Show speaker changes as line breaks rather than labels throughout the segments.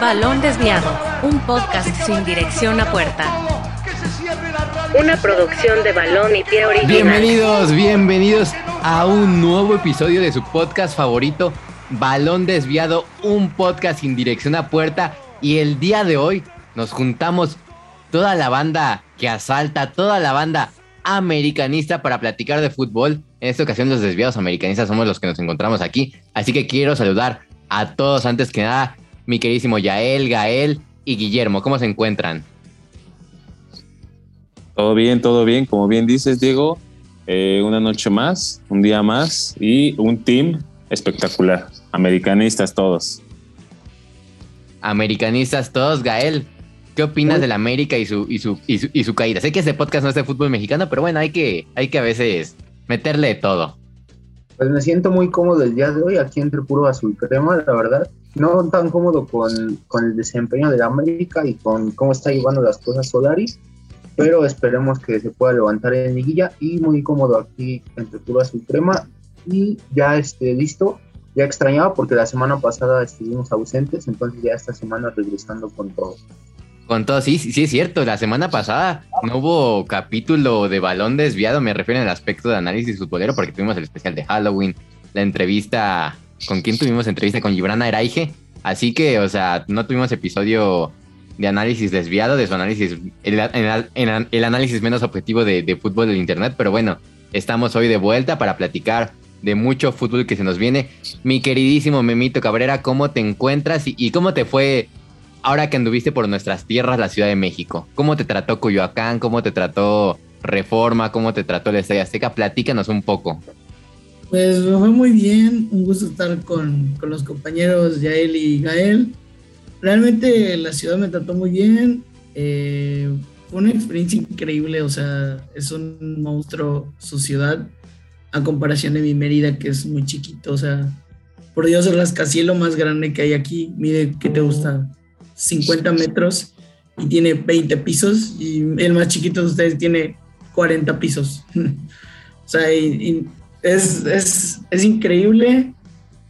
Balón Desviado, un podcast sin dirección a puerta. Una producción de Balón y Pie Original.
Bienvenidos, bienvenidos a un nuevo episodio de su podcast favorito, Balón Desviado, un podcast sin dirección a puerta. Y el día de hoy nos juntamos toda la banda que asalta, toda la banda americanista para platicar de fútbol. En esta ocasión los desviados americanistas somos los que nos encontramos aquí. Así que quiero saludar a todos antes que nada, mi queridísimo Yael, Gael y Guillermo. ¿Cómo se encuentran?
Todo bien, todo bien. Como bien dices, Diego, eh, una noche más, un día más y un team espectacular. Americanistas todos.
Americanistas todos, Gael. ¿Qué opinas del América y su, y, su, y, su, caída? Sé que este podcast no es de fútbol mexicano, pero bueno, hay que, hay que a veces meterle todo.
Pues me siento muy cómodo el día de hoy aquí entre puro azul crema, la verdad. No tan cómodo con, con el desempeño de América y con cómo está llevando las cosas Solaris, pero esperemos que se pueda levantar en liguilla y muy cómodo aquí entre puro azul crema y ya esté listo. Ya extrañaba porque la semana pasada estuvimos ausentes, entonces ya esta semana regresando con todo.
Con todo, sí, sí es cierto. La semana pasada no hubo capítulo de balón desviado, me refiero al aspecto de análisis futbolero, porque tuvimos el especial de Halloween, la entrevista, ¿con quién tuvimos entrevista? Con Gibrana Eraige. Así que, o sea, no tuvimos episodio de análisis desviado, de su análisis, el, el, análisis menos objetivo de, fútbol del Internet, pero bueno, estamos hoy de vuelta para platicar de mucho fútbol que se nos viene. Mi queridísimo Memito Cabrera, ¿cómo te encuentras y cómo te fue ahora que anduviste por nuestras tierras, la Ciudad de México, ¿cómo te trató Coyoacán? ¿Cómo te trató Reforma? ¿Cómo te trató la Estadio Azteca? Platícanos un poco.
Pues me fue muy bien, un gusto estar con, los compañeros Yael y Gael. Realmente la ciudad me trató muy bien, eh, fue una experiencia increíble, o sea, es un monstruo su ciudad a comparación de mi Mérida que es muy chiquito, o sea, por Dios, el rascacielos más grande que hay aquí, mide, ¿qué te gusta? 50 metros y tiene 20 pisos y el más chiquito de ustedes tiene 40 pisos. o sea, es, es, increíble.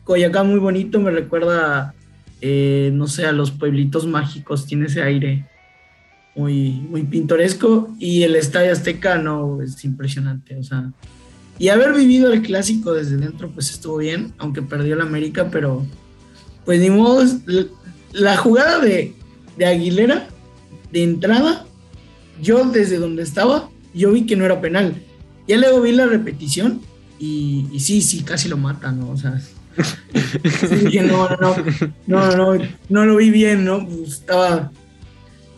Coyacán muy bonito, me recuerda, eh, no sé, a los pueblitos mágicos, tiene ese aire muy, muy pintoresco y el Estadio Azteca no, es impresionante, o sea, y haber vivido el clásico desde dentro pues estuvo bien, aunque perdió el América, pero pues ni modo, la jugada de, Aguilera, de entrada, yo desde donde estaba, yo vi que no era penal. Ya luego vi la repetición y, sí, sí, casi lo mata, ¿no? O sea, no, no, no, no, no, lo vi bien, ¿no? Pues estaba,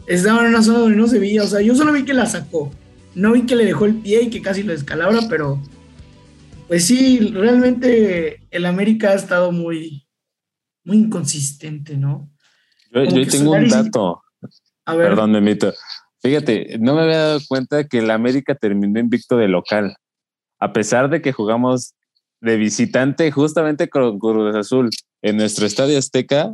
estaba en una zona donde no se veía, o sea, yo solo vi que la sacó, no vi que le dejó el pie y que casi lo descalabra, pero pues sí, realmente el América ha estado muy, muy inconsistente, ¿no?
Yo, tengo un dato. Perdón, Memito. Fíjate, no me había dado cuenta que el América terminó invicto de local. A pesar de que jugamos de visitante justamente con Cruz Azul en nuestro estadio Azteca,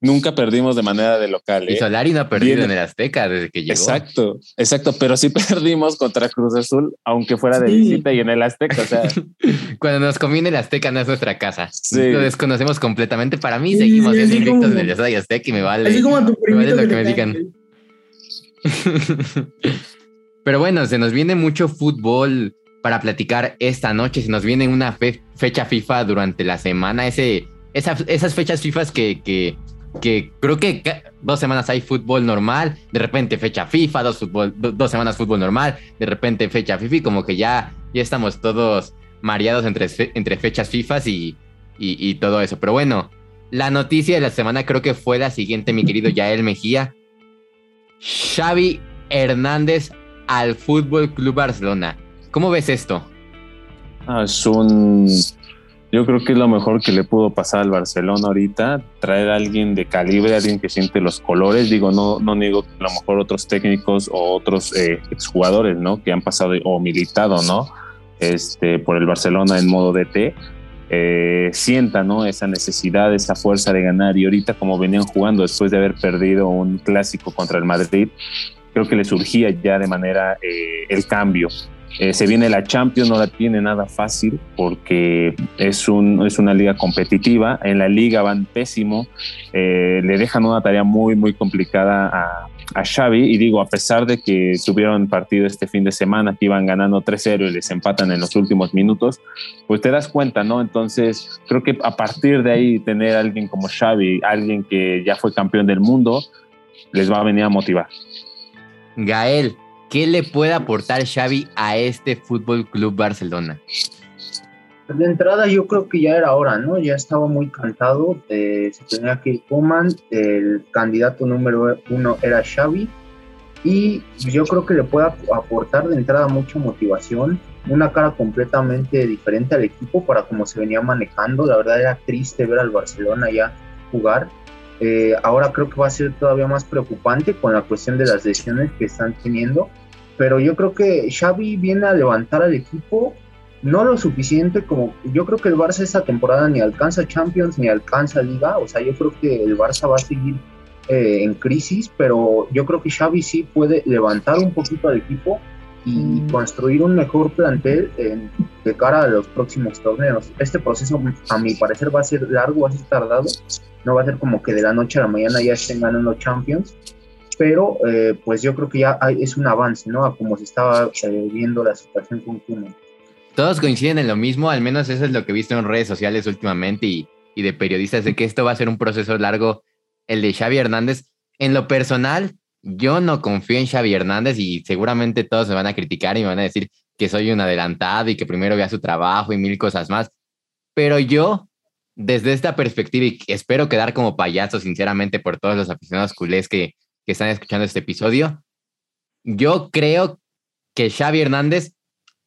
nunca perdimos de manera de local.
Y ¿eh? Solari no ha perdido en el Azteca desde que llegó.
Exacto, exacto, pero sí perdimos contra Cruz Azul, aunque fuera de visita y en el Azteca. O sea,
cuando nos conviene el Azteca no es nuestra casa. Lo desconocemos completamente. Para mí seguimos siendo invictos en el Estadio Azteca y me vale.
Así como a tu
me vale lo que, me digan. pero bueno, se nos viene mucho fútbol para platicar esta noche. Se nos viene una fecha FIFA durante la semana. Esas fechas FIFA que, que que creo que dos semanas hay fútbol normal, de repente fecha FIFA, dos, fútbol, dos semanas fútbol normal, de repente fecha FIFA, y como que ya, ya estamos todos mareados entre, entre fechas FIFA y, y, todo eso. Pero bueno, la noticia de la semana creo que fue la siguiente, mi querido Yael Mejía. Xavi Hernández al Fútbol Club Barcelona. ¿Cómo ves esto?
Ah, es un yo creo que es lo mejor que le pudo pasar al Barcelona ahorita, traer a alguien de calibre, alguien que siente los colores. Digo, no, no niego que a lo mejor otros técnicos o otros eh, exjugadores, ¿no? Que han pasado o militado, ¿no? Este, por el Barcelona en modo DT, eh, sienta, ¿no? Esa necesidad, esa fuerza de ganar. Y ahorita, como venían jugando después de haber perdido un clásico contra el Madrid, creo que le surgía ya de manera eh, el cambio. Eh, se viene la Champions, no la tiene nada fácil porque es, un, es una liga competitiva. En la liga van pésimo, eh, le dejan una tarea muy, muy complicada a, a Xavi. Y digo, a pesar de que tuvieron partido este fin de semana, que iban ganando 3-0 y les empatan en los últimos minutos, pues te das cuenta, ¿no? Entonces, creo que a partir de ahí, tener a alguien como Xavi, alguien que ya fue campeón del mundo, les va a venir a motivar.
Gael, ¿qué le puede aportar Xavi a este Fútbol Club Barcelona?
De entrada yo creo que ya era hora, ¿no? Ya estaba muy cantado, se tenía que ir Koeman, el candidato número uno era Xavi y yo creo que le puede aportar de entrada mucha motivación, una cara completamente diferente al equipo para cómo se venía manejando, la verdad era triste ver al Barcelona ya jugar, eh, ahora creo que va a ser todavía más preocupante con la cuestión de las lesiones que están teniendo, pero yo creo que Xavi viene a levantar al equipo no lo suficiente como yo creo que el Barça esta temporada ni alcanza Champions ni alcanza Liga, o sea, yo creo que el Barça va a seguir eh, en crisis, pero yo creo que Xavi sí puede levantar un poquito al equipo y construir un mejor plantel de cara a los próximos torneos. Este proceso, a mi parecer, va a ser largo, va a ser tardado, no va a ser como que de la noche a la mañana ya estén ganando Champions, pero eh, pues yo creo que ya es un avance, ¿no? A como se estaba eh, viendo la situación con.
Todos coinciden en lo mismo, al menos eso es lo que he visto en redes sociales últimamente y, y de periodistas, de que esto va a ser un proceso largo, el de Xavi Hernández. En lo personal, yo no confío en Xavi Hernández y seguramente todos se van a criticar y me van a decir que soy un adelantado y que primero vea su trabajo y mil cosas más. Pero yo desde esta perspectiva, y espero quedar como payaso, sinceramente, por todos los aficionados culés que, que están escuchando este episodio, yo creo que Xavi Hernández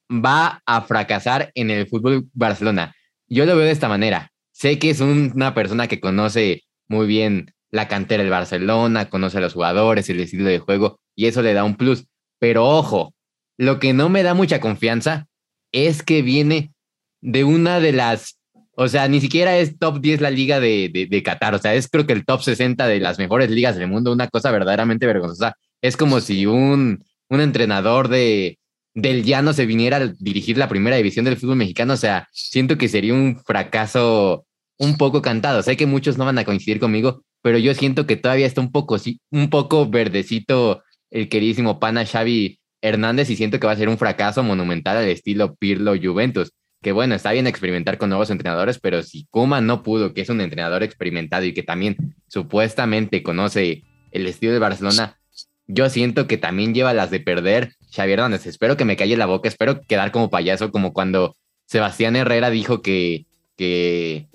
va a fracasar en el fútbol Barcelona. Yo lo veo de esta manera. Sé que es una persona que conoce muy bien la cantera del Barcelona, conoce a los jugadores, el estilo de juego, y eso le da un plus. Pero ojo, lo que no me da mucha confianza es que viene de una de las o sea, ni siquiera es top 10 la liga de, de, Qatar. O sea, es creo que el top 60 de las mejores ligas del mundo. Una cosa verdaderamente vergonzosa. Es como si un, un entrenador de, del llano se viniera a dirigir la primera división del fútbol mexicano. O sea, siento que sería un fracaso un poco cantado. Sé que muchos no van a coincidir conmigo, pero yo siento que todavía está un poco, un poco verdecito el queridísimo pana Xavi Hernández y siento que va a ser un fracaso monumental al estilo Pirlo Juventus que bueno, está bien experimentar con nuevos entrenadores, pero si Kuma no pudo, que es un entrenador experimentado y que también supuestamente conoce el estilo de Barcelona, yo siento que también lleva las de perder Xavier Hernández. Espero que me calle la boca, espero quedar como payaso, como cuando Sebastián Herrera dijo que, que,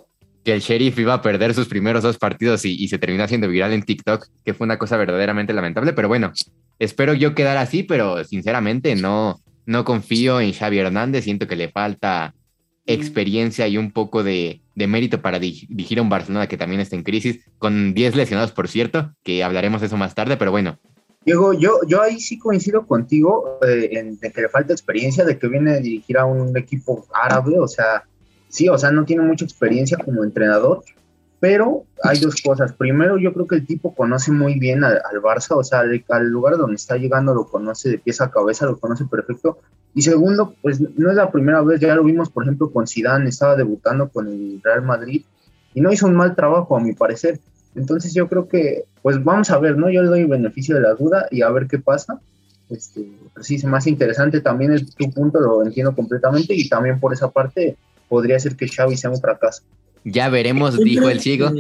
que el sheriff iba a perder sus primeros dos partidos y, se terminó haciendo viral en TikTok, que fue una cosa verdaderamente lamentable, pero bueno, espero yo quedar así, pero sinceramente no, no confío en Xavi Hernández, siento que le falta experiencia y un poco de, mérito para dirigir a un Barcelona que también está en crisis, con 10 lesionados, por cierto, que hablaremos de eso más tarde, pero bueno.
Diego, yo, yo ahí sí coincido contigo eh, en de que le falta experiencia, de que viene a dirigir a un equipo árabe, o sea, sí, o sea, no tiene mucha experiencia como entrenador, pero hay dos cosas. Primero, yo creo que el tipo conoce muy bien al, Barça, o sea, al, lugar donde está llegando lo conoce de pies a cabeza, lo conoce perfecto. Y segundo, pues no es la primera vez, ya lo vimos, por ejemplo, con Zidane, estaba debutando con el Real Madrid y no hizo un mal trabajo, a mi parecer. Entonces yo creo que, pues vamos a ver, ¿no? Yo le doy beneficio de la duda y a ver qué pasa. Este, sí, es más interesante también tu punto, lo entiendo completamente y también por esa parte podría ser que Xavi sea un fracaso.
Ya veremos, dijo el ciego.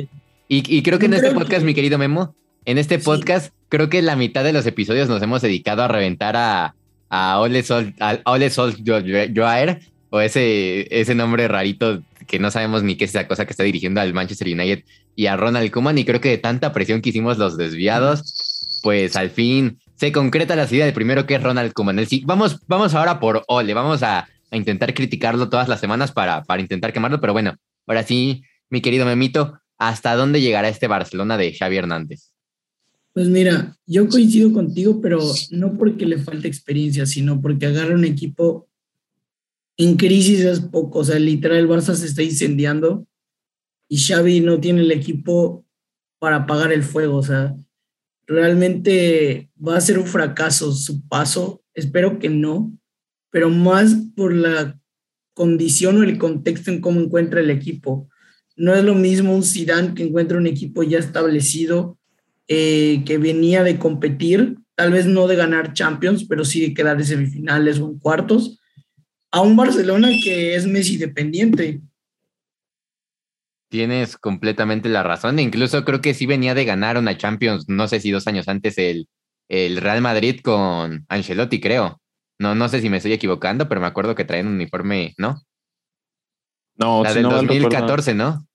Y, creo que en este podcast, mi querido Memo, en este podcast, creo que la mitad de los episodios nos hemos dedicado a reventar a, a Ole Sol, a Ole Sol Joaer, o ese, ese nombre rarito que no sabemos ni qué es esa cosa que está dirigiendo al Manchester United y a Ronald Koeman. Y creo que de tanta presión que hicimos los desviados, pues al fin se concreta la idea de primero que es Ronald Koeman. vamos, vamos ahora por Ole, vamos a, intentar criticarlo todas las semanas para, para intentar quemarlo, pero bueno, Ahora sí, mi querido Memito, ¿hasta dónde llegará este Barcelona de Xavi Hernández?
Pues mira, yo coincido contigo, pero no porque le falte experiencia, sino porque agarra un equipo en crisis es poco. O sea, literal, el Barça se está incendiando y Xavi no tiene el equipo para apagar el fuego. O sea, realmente va a ser un fracaso su paso. Espero que no, pero más por la condición o el contexto en cómo encuentra el equipo. No es lo mismo un Zidane que encuentra un equipo ya establecido, eh, que venía de competir, tal vez no de ganar Champions, pero sí de quedar en semifinales o en cuartos, a un Barcelona que es Messi dependiente.
Tienes completamente la razón. Incluso creo que sí venía de ganar una Champions, no sé si dos años antes, el, el Real Madrid con Ancelotti, creo. No, no sé si me estoy equivocando, pero me acuerdo que traían un uniforme, ¿no?
No,
la
si
del
no mal
2014,
recuerdo.
¿no?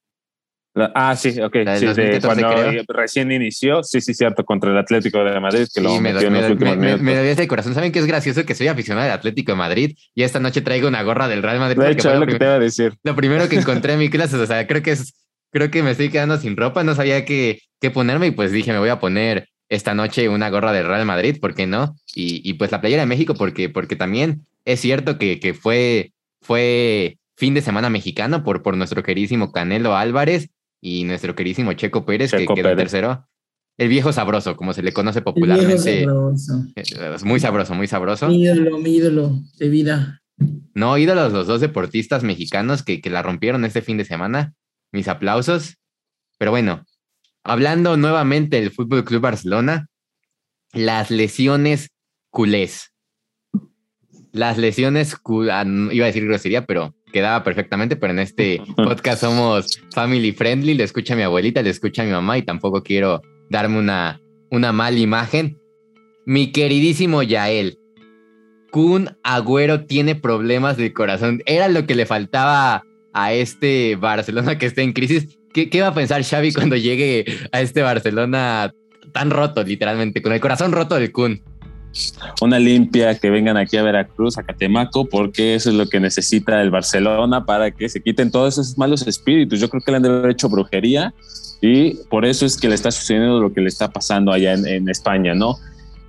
La- ah, sí, ok.
La del
sí, de
2014
cuando
creo.
recién inició, sí, sí, cierto, contra el Atlético de Madrid, que lo
me,
metió en
me-
los
me-
últimos
me- ese corazón. ¿Saben qué es gracioso? Que soy aficionado del Atlético de Madrid y esta noche traigo una gorra del Real Madrid.
de hecho, es
lo
lo que te iba a decir.
lo primero que encontré en mi clase. O sea, creo que es, creo que me estoy quedando sin ropa. No sabía qué, qué ponerme y pues dije, me voy a poner esta noche una gorra del Real Madrid, ¿por qué no? Y, y pues la playera de México, porque, porque también es cierto que, que fue, fue fin de semana mexicano por, por nuestro queridísimo Canelo Álvarez y nuestro queridísimo Checo Pérez,
Checo
que quedó
Pérez.
tercero. El viejo sabroso, como se le conoce
El viejo
popularmente.
sabroso.
Es muy sabroso, muy sabroso.
Mi ídolo, mi ídolo de vida.
No, ídolos los dos deportistas mexicanos que, que la rompieron este fin de semana. Mis aplausos. Pero bueno, hablando nuevamente del Fútbol Club Barcelona, las lesiones culés. Las lesiones, ah, iba a decir grosería, pero quedaba perfectamente, pero en este podcast somos family friendly, le escucha a mi abuelita, le escucha a mi mamá y tampoco quiero darme una, una mala imagen. Mi queridísimo Yael, Kun Agüero tiene problemas de corazón. Era lo que le faltaba a este Barcelona que está en crisis. ¿Qué, qué va a pensar Xavi cuando llegue a este Barcelona tan roto, literalmente, con el corazón roto del Kun?
Una limpia, que vengan aquí a Veracruz, a Catemaco, porque eso es lo que necesita el Barcelona para que se quiten todos esos malos espíritus. Yo creo que le han de haber hecho brujería y por eso es que le está sucediendo lo que le está pasando allá en, España, ¿no?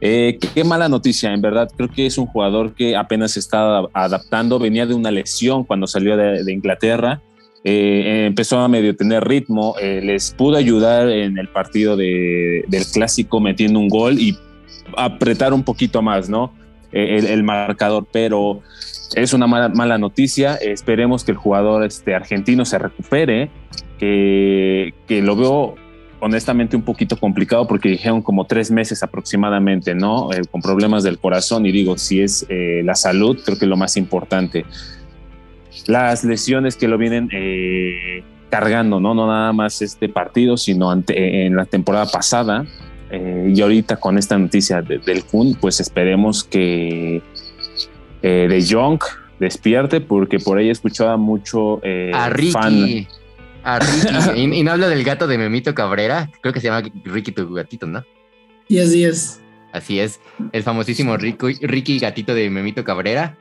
Eh, qué, mala noticia, en verdad. Creo que es un jugador que apenas está adaptando. Venía de una lesión cuando salió de Inglaterra. Eh, empezó a medio tener ritmo. eh, les pudo ayudar en el partido de- del clásico metiendo un gol y apretar un poquito más, ¿no? Eh, El, el marcador, pero es una mala, mala noticia. Esperemos que el jugador este, argentino se recupere, que, que lo veo honestamente un poquito complicado porque dijeron como tres meses aproximadamente, ¿no? Eh, con problemas del corazón y digo, si es eh, la salud, creo que es lo más importante. Las lesiones que lo vienen eh, cargando, ¿no? No nada más este partido, sino ante, en la temporada pasada. Eh, y ahorita con esta noticia de- del Kun, pues esperemos que eh, De Jong despierte, porque por ahí escuchaba mucho eh,
A Ricky.
fan.
A Ricky. y, y no hablo del gato de Memito Cabrera. Creo que se llama Ricky tu gatito, ¿no?
Y así es.
Así es. El famosísimo Ricky, Ricky gatito de Memito Cabrera.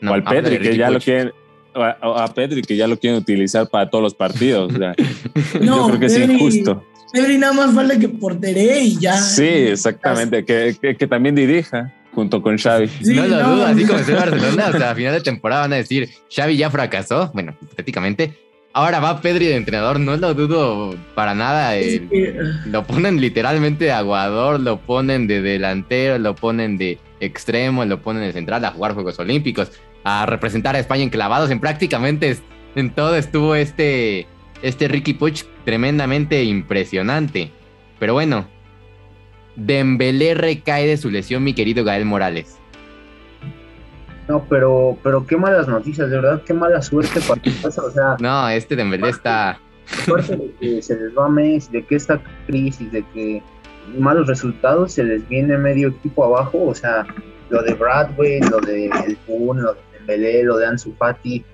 No,
o al Pedri, que ya lo quieren. A, a Pedri, que ya lo quieren utilizar para todos los partidos. o sea,
No,
yo creo que es
Pedri-
injusto.
Pedri nada más falta que porteré y ya.
Sí, exactamente. Que, que- que también dirija junto con Xavi.
Sí,
no lo
no.
dudo, así como el Barcelona, hasta a final de temporada van a decir, Xavi ya fracasó, bueno, hipotéticamente. Ahora va Pedri de entrenador, no lo dudo para nada.
Sí,
eh, lo ponen literalmente de aguador, lo ponen de delantero, lo ponen de extremo, lo ponen de central a jugar Juegos Olímpicos, a representar a España en clavados, en prácticamente en todo estuvo este, este Ricky Puig tremendamente impresionante. Pero bueno, Dembélé recae de su lesión, mi querido Gael Morales.
No, pero, pero qué malas noticias, de verdad, qué mala suerte para tu casa. O sea,
No, este Dembélé está...
aparte de que se les va Messi, de que esta crisis, de que malos resultados, se les viene medio equipo abajo. O sea, lo de Bradway, lo de El Kun, lo de Dembélé, lo de Ansu Fati.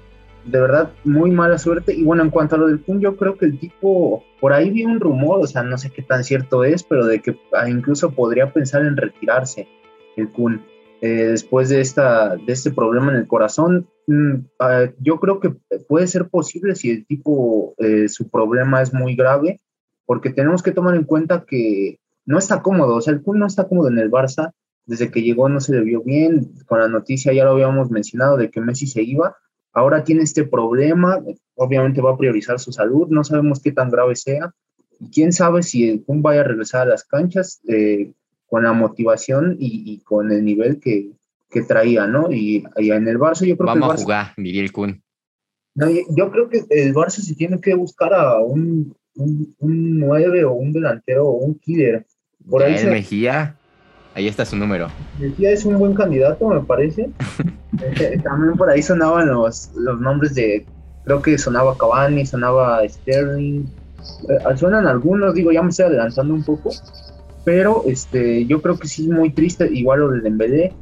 De verdad, muy mala suerte. Y bueno, en cuanto a lo del Kun, yo creo que el tipo, por ahí vi un rumor, o sea, no sé qué tan cierto es, pero de que ah, incluso podría pensar en retirarse el Kun. eh, después de, esta, de este problema en el corazón. Mm, ah, yo creo que puede ser posible si el tipo, eh, su problema es muy grave, porque tenemos que tomar en cuenta que no está cómodo, o sea, el Kun no está cómodo en el Barça, desde que llegó no se le vio bien, con la noticia ya lo habíamos mencionado de que Messi se iba, ahora tiene este problema, obviamente va a priorizar su salud, no sabemos qué tan grave sea, y quién sabe si el Kun vaya a regresar a las canchas, eh, con la motivación y, y con el nivel que, que traía, ¿no? Y, y en el Barça yo creo
Vamos
que
a
el Barça,
jugar, diría el Kun.
no, yo- creo que el Barça se tiene que buscar a un, un, un 9 o un delantero o un killer. Por ahí se,
Mejía, ahí está su número.
Mejía es un buen candidato, me parece. Eh, También por ahí sonaban los, los nombres de, creo que sonaba Cavani, sonaba Sterling. Eh, suenan algunos, digo, ya me estoy adelantando un poco. Pero este, yo creo que sí es muy triste, igual lo de Dembélé.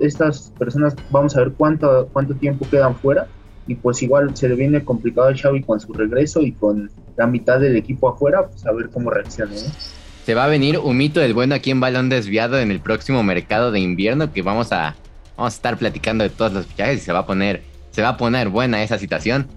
Estas personas, vamos a ver cuánto, cuánto tiempo quedan fuera. Y pues igual se le viene complicado a Xavi con su regreso y con la mitad del equipo afuera, pues a ver cómo reacciona. ¿no?
Se va a venir un mito del bueno aquí en Balón Desviado en el próximo mercado de invierno que vamos a, vamos a estar platicando de todos los fichajes y se va a poner, se va a poner buena esa situación.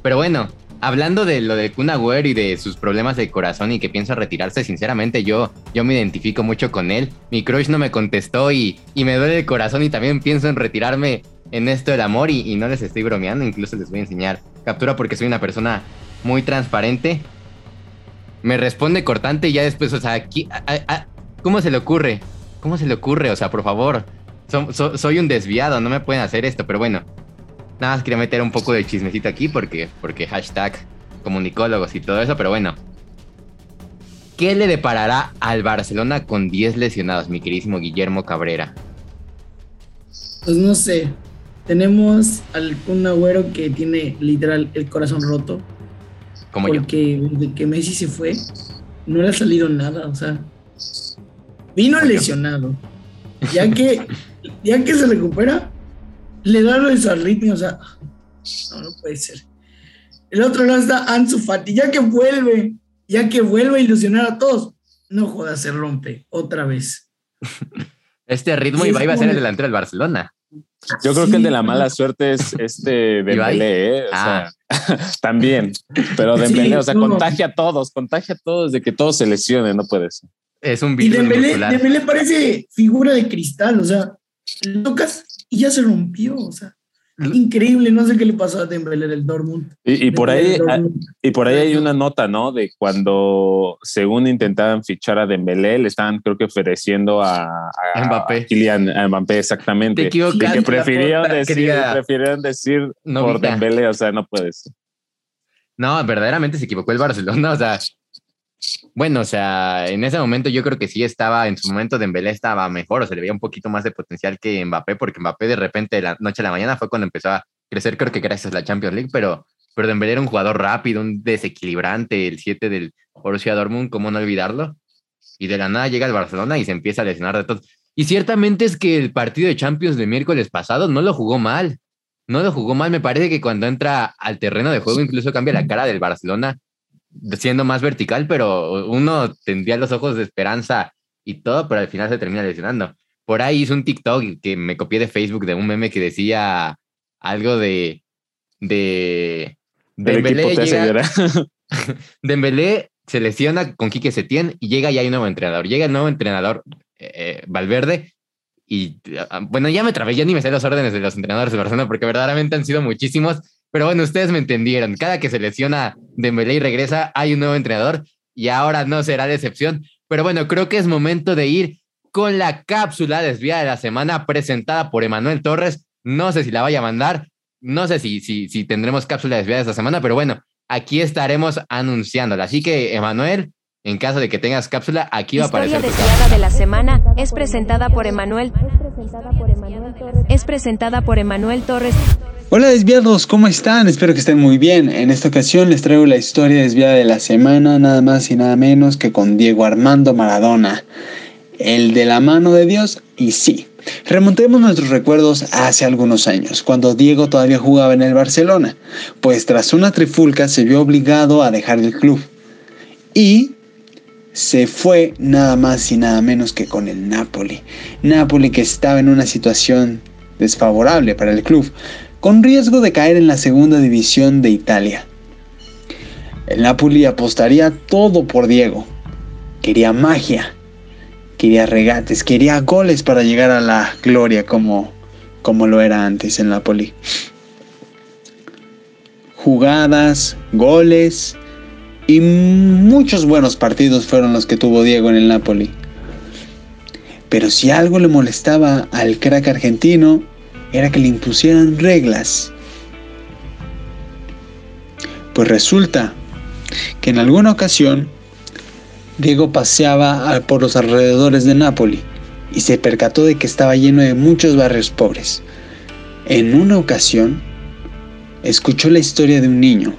Pero bueno, hablando de lo de Kun Agüero y de sus problemas de corazón y que piensa retirarse, sinceramente yo, yo me identifico mucho con él. Mi crush no me contestó y, y me duele el corazón y también pienso en retirarme en esto del amor y, y no les estoy bromeando, incluso les voy a enseñar captura porque soy una persona muy transparente. Me responde cortante y ya después, o sea, aquí, ¿cómo se le ocurre? ¿Cómo se le ocurre? O sea, por favor, so- so- soy un desviado, no me pueden hacer esto, pero bueno, nada más quería meter un poco de chismecito aquí porque, porque hashtag comunicólogos y todo eso, pero bueno. ¿Qué le deparará al Barcelona con 10 lesionados, mi queridísimo Guillermo Cabrera?
Pues no sé. Tenemos al Kun Agüero que tiene literal el corazón roto.
Como yo.
porque desde que Messi se fue, no le ha salido nada. O sea, vino
Como yo.
lesionado. Ya que, ya que se recupera, le da lo de su arritmia. O sea, no, no puede ser. El otro lado está Ansu Fati. Ya que vuelve, ya que vuelve a ilusionar a todos, no jodas, se rompe otra vez.
Este ritmo
Sí,
Ibai
es
va a ser el delantero del Barcelona.
Yo creo
Sí,
que el de la mala suerte es este. Dembélé, ¿eh? O
Ah.
sea, también. Pero
Sí,
Dembélé, o sea,
no.
contagia a todos, contagia a todos de que todos se lesionen, no puede ser.
Es un
Y
virus
Dembélé,
muscular.
Dembélé parece figura de cristal, o sea, lo tocas y ya se rompió, o sea, increíble, no sé qué le pasó a Dembélé del Dortmund.
Y, y por ahí,
Dortmund.
y por ahí hay una nota, ¿no? De cuando, según intentaban fichar a Dembélé, le estaban, creo que ofreciendo a, a
Mbappé.
a Kylian a Mbappé, exactamente.
Te equivocaste,
Y que prefirieron decir,
querida
prefirieron decir
novita.
por Dembélé, o sea, no puedes.
No, verdaderamente se equivocó el Barcelona, o sea, bueno, o sea, en ese momento yo creo que sí estaba, en su momento Dembélé estaba mejor, o se le veía un poquito más de potencial que Mbappé, porque Mbappé de repente de la noche a la mañana fue cuando empezó a crecer, creo que gracias a la Champions League, pero, pero Dembélé era un jugador rápido, un desequilibrante, el 7 del Borussia Dortmund, ¿cómo no olvidarlo? Y de la nada llega al Barcelona y se empieza a lesionar de todo. Y ciertamente es que el partido de Champions de miércoles pasado no lo jugó mal. No lo jugó mal. Me parece que cuando entra al terreno de juego incluso cambia la cara del Barcelona siendo más vertical, pero uno tendría los ojos de esperanza y todo, pero al final se termina lesionando. Por ahí hice un TikTok que me copié de Facebook de un meme que decía algo de de Dembélé llega-. Dembélé se lesiona con Quique Setién y llega y hay un nuevo entrenador. Llega el nuevo entrenador, eh, Valverde, y ah, bueno, ya me trabé, ya ni me sé las órdenes de los entrenadores de Barcelona porque verdaderamente han sido muchísimos, pero bueno, ustedes me entendieron. Cada que se lesiona Dembélé y regresa, hay un nuevo entrenador y ahora no será la excepción. Pero bueno, creo que es momento de ir con la cápsula desviada de la semana presentada por Emanuel Torres. No sé si la vaya a mandar, no sé si, si, si tendremos cápsula desviada esta semana, pero bueno, aquí estaremos anunciándola. Así que, Emanuel, en caso de que tengas cápsula, aquí va a
Historia
aparecer tu
desviada de la semana es presentada por Emanuel. Es presentada por Emanuel Torres.
Hola desviados, ¿cómo están? Espero que estén muy bien. En esta ocasión les traigo la historia desviada de la semana, nada más y nada menos que con Diego Armando Maradona, el de la mano de Dios, y sí. Remontemos nuestros recuerdos hace algunos años, cuando Diego todavía jugaba en el Barcelona, pues tras una trifulca se vio obligado a dejar el club. Y se fue nada más y nada menos que con el Napoli. Napoli que estaba en una situación desfavorable para el club, con riesgo de caer en la segunda división de Italia. El Napoli apostaría todo por Diego. Quería magia, quería regates, quería goles para llegar a la gloria como, como lo era antes el Napoli. Jugadas, goles y muchos buenos partidos fueron los que tuvo Diego en el Napoli. Pero si algo le molestaba al crack argentino, era que le impusieran reglas. Pues resulta que en alguna ocasión Diego paseaba por los alrededores de Nápoli y se percató de que estaba lleno de muchos barrios pobres. En una ocasión, escuchó la historia de un niño,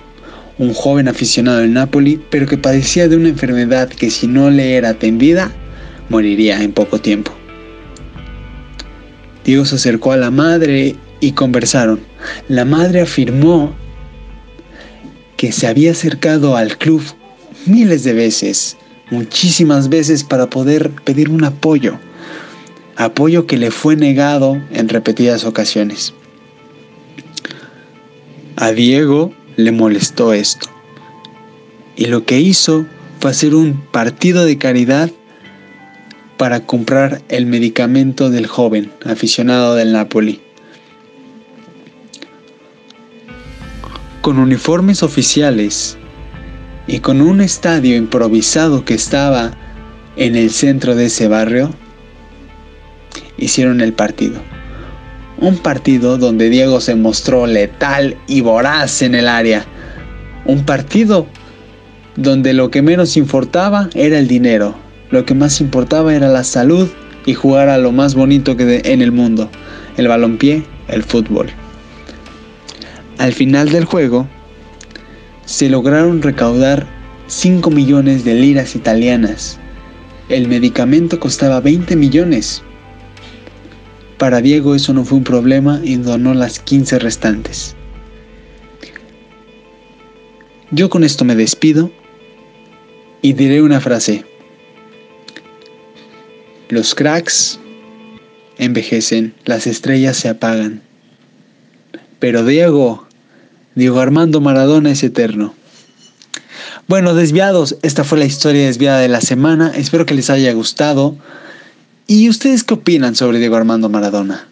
un joven aficionado en Nápoli, pero que padecía de una enfermedad que si no le era atendida, moriría en poco tiempo. Diego se acercó a la madre y conversaron. La madre afirmó que se había acercado al club miles de veces, muchísimas veces para poder pedir un apoyo, apoyo que le fue negado en repetidas ocasiones. A Diego le molestó esto y lo que hizo fue hacer un partido de caridad para comprar el medicamento del joven aficionado del Napoli. Con uniformes oficiales y con un estadio improvisado que estaba en el centro de ese barrio, hicieron el partido. Un partido donde Diego se mostró letal y voraz en el área. Un partido donde lo que menos importaba era el dinero, lo que más importaba era la salud y jugar a lo más bonito que en el mundo, el balompié, el fútbol. Al final del juego, se lograron recaudar 5 millones de liras italianas. El medicamento costaba 20 millones. Para Diego eso no fue un problema y donó las 15 restantes. Yo con esto me despido y diré una frase. Los cracks envejecen, las estrellas se apagan. Pero Diego, Diego Armando Maradona es eterno. Bueno, desviados, esta fue la historia desviada de la semana. Espero que les haya gustado. ¿Y ustedes qué opinan sobre Diego Armando Maradona?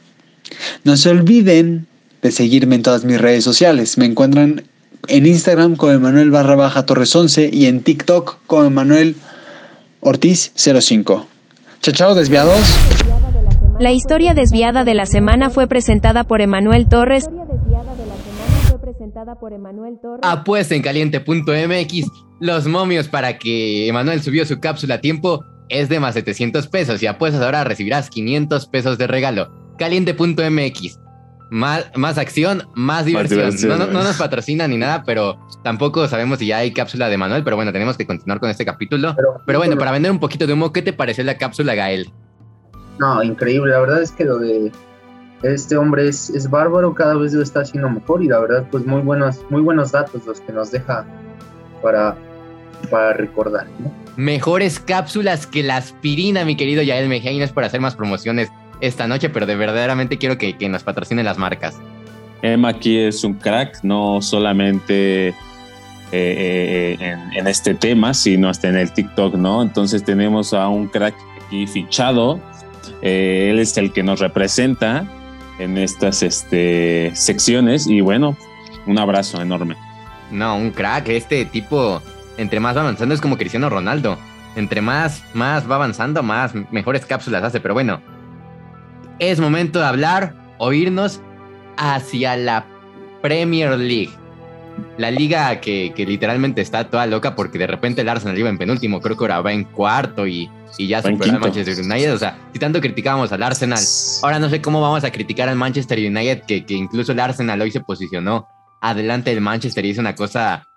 No se olviden de seguirme en todas mis redes sociales. Me encuentran en Instagram con Emanuel barra baja Torres 11 y en TikTok con Emanuel Ortiz 05. Chao, chao, desviados.
La historia desviada de la semana fue presentada por Emanuel Torres.
Apuesta en caliente.mx. Los momios para que Emanuel subió su cápsula a tiempo es de más 700 pesos y apuestas ahora recibirás 500 pesos de regalo. Caliente.mx. Más, más acción, más diversión. no, no, no, nos patrocina ni nada, pero tampoco sabemos si ya hay cápsula de Manuel. Pero bueno, tenemos que continuar con este capítulo. Pero, bueno, para vender un poquito de humo, ¿qué te pareció la cápsula, Gael?
No, increíble. La verdad es que lo de este hombre es, es bárbaro, cada vez lo está haciendo mejor y la verdad, pues muy buenos, muy buenos datos los que nos deja para, para recordar.
Mejores cápsulas que la aspirina, mi querido Yael Mejía, y no es por hacer más promociones esta noche, pero de verdaderamente quiero que, nos patrocinen las marcas.
Emma aquí es un crack, no solamente eh, eh, en, este tema, sino hasta en el TikTok, ¿no? Entonces tenemos a un crack aquí fichado, eh, él es el que nos representa en estas este, secciones y bueno, un abrazo enorme.
No, un crack, este tipo, entre más va avanzando es como Cristiano Ronaldo, entre más, más va avanzando, más mejores cápsulas hace, pero bueno, es momento de hablar, oírnos hacia la Premier League. La liga que, literalmente está toda loca porque de repente el Arsenal iba en penúltimo, creo que ahora va en cuarto y, ya superó al Manchester United. O sea, si tanto criticábamos al Arsenal, ahora no sé cómo vamos a criticar al Manchester United, que, que incluso el Arsenal hoy se posicionó adelante del Manchester y es una cosa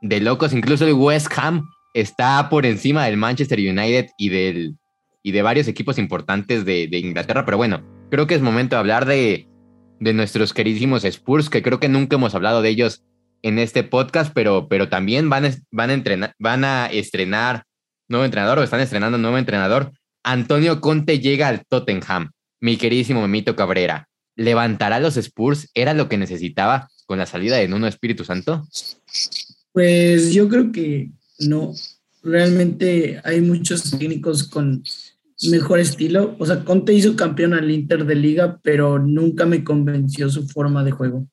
de locos. Incluso el West Ham está por encima del Manchester United y del, y de varios equipos importantes de, Inglaterra, pero bueno, creo que es momento de hablar de, de nuestros queridísimos Spurs, que creo que nunca hemos hablado de ellos en este podcast, pero, pero también van, van, a entrenar, van a estrenar nuevo entrenador o están estrenando nuevo entrenador. Antonio Conte llega al Tottenham, mi queridísimo Memito Cabrera. ¿Levantará los Spurs? ¿Era lo que necesitaba con la salida de Nuno Espíritu Santo?
Pues yo creo que no. Realmente hay muchos técnicos con mejor estilo. O sea, Conte hizo campeón al Inter de Liga, pero nunca me convenció su forma de juego.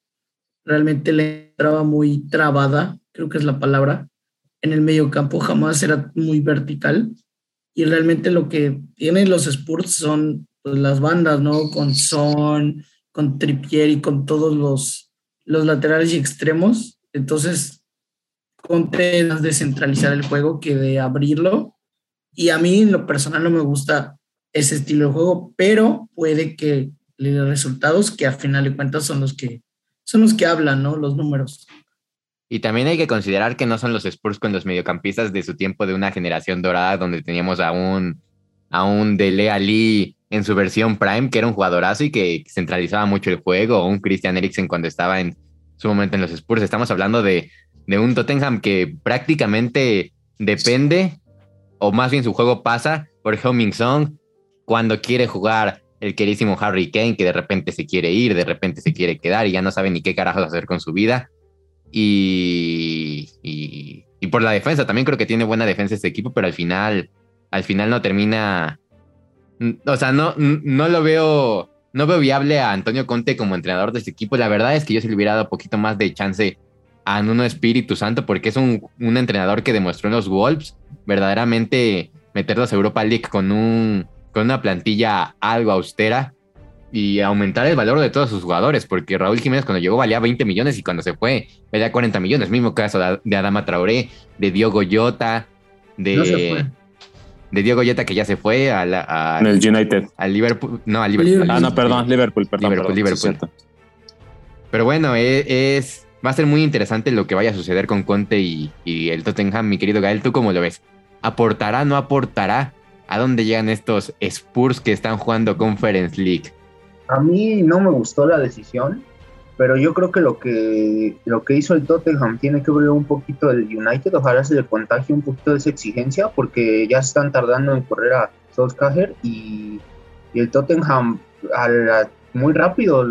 Realmente le entraba muy trabada, creo que es la palabra. En el medio campo jamás era muy vertical. y realmente lo que tienen los Spurs son pues, las bandas, ¿no? Con Son, con Trippier y con todos los, los laterales y extremos. Entonces, Conte es descentralizar el juego que de abrirlo. Y a mí, en lo personal, no me gusta ese estilo de juego, pero puede que le dé resultados que a final de cuentas son los que son los que hablan, ¿no? Los números.
Y también hay que considerar que no son los Spurs con los mediocampistas de su tiempo de una generación dorada donde teníamos a un, a un Dele Ali en su versión Prime, que era un jugadorazo y que centralizaba mucho el juego, o un Christian Eriksen cuando estaba en su momento en los Spurs. Estamos hablando de, de un Tottenham que prácticamente depende, o más bien su juego pasa por Heung-Min Song cuando quiere jugar el querísimo Harry Kane, que de repente se quiere ir, de repente se quiere quedar y ya no sabe ni qué carajos hacer con su vida. Y, y, por la defensa, también creo que tiene buena defensa este equipo, pero al final, al final no termina. O sea, no, no lo veo, no veo viable a Antonio Conte como entrenador de este equipo. La verdad es que yo se le hubiera dado poquito más de chance a Nuno Espíritu Santo, porque es un, un entrenador que demostró en los Wolves verdaderamente meterlos a Europa League con, un, con una plantilla algo austera y aumentar el valor de todos sus jugadores, porque Raúl Jiménez cuando llegó valía 20 millones y cuando se fue valía 40 millones. Mismo caso de Adama Traoré, de Diogo Jota, de, de Diogo Jota que ya se fue a la,
el United.
Al Liverpool. No, al Liverpool.
Ah, no, perdón, Liverpool, perdón.
Liverpool, Liverpool. Pero bueno, e, es, va a ser muy interesante lo que vaya a suceder con Conte y, y el Tottenham, mi querido Gael. ¿Tú cómo lo ves? ¿Aportará, no aportará? ¿A dónde llegan estos Spurs que están jugando Conference League?
A mí no me gustó la decisión, pero yo creo que lo que lo que hizo el Tottenham tiene que ver un poquito del United, ojalá se le contagie un poquito de esa exigencia, porque ya están tardando en correr a Solskjaer y, y el Tottenham muy rápido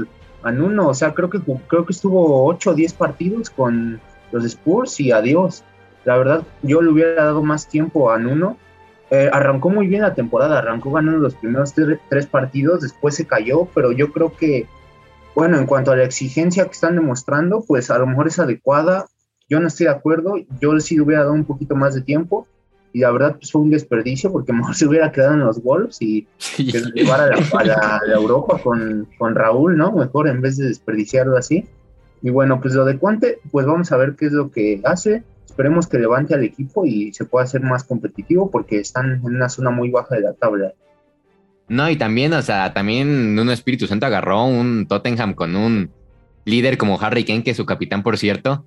en uno, o sea, creo que creo que estuvo 8 o 10 partidos con los Spurs y adiós. La verdad, yo le hubiera dado más tiempo a Nuno. Eh, arrancó muy bien la temporada, arrancó ganando los primeros tres partidos, después se cayó, pero yo creo que, bueno, en cuanto a la exigencia que están demostrando, pues a lo mejor es adecuada. Yo no estoy de acuerdo, yo sí le hubiera dado un poquito más de tiempo y la verdad pues fue un desperdicio porque mejor se hubiera quedado en los Wolves y llevar a la, Europa con, con, Raúl, ¿no? Mejor en vez de desperdiciarlo así. Y bueno, pues lo de Cuante, pues vamos a ver qué es lo que hace esperemos que levante al equipo y se pueda hacer más competitivo porque están en una zona muy baja de la tabla.
No, y también, o sea, también un Espíritu Santo agarró un Tottenham con un líder como Harry Kane, que es su capitán, por cierto,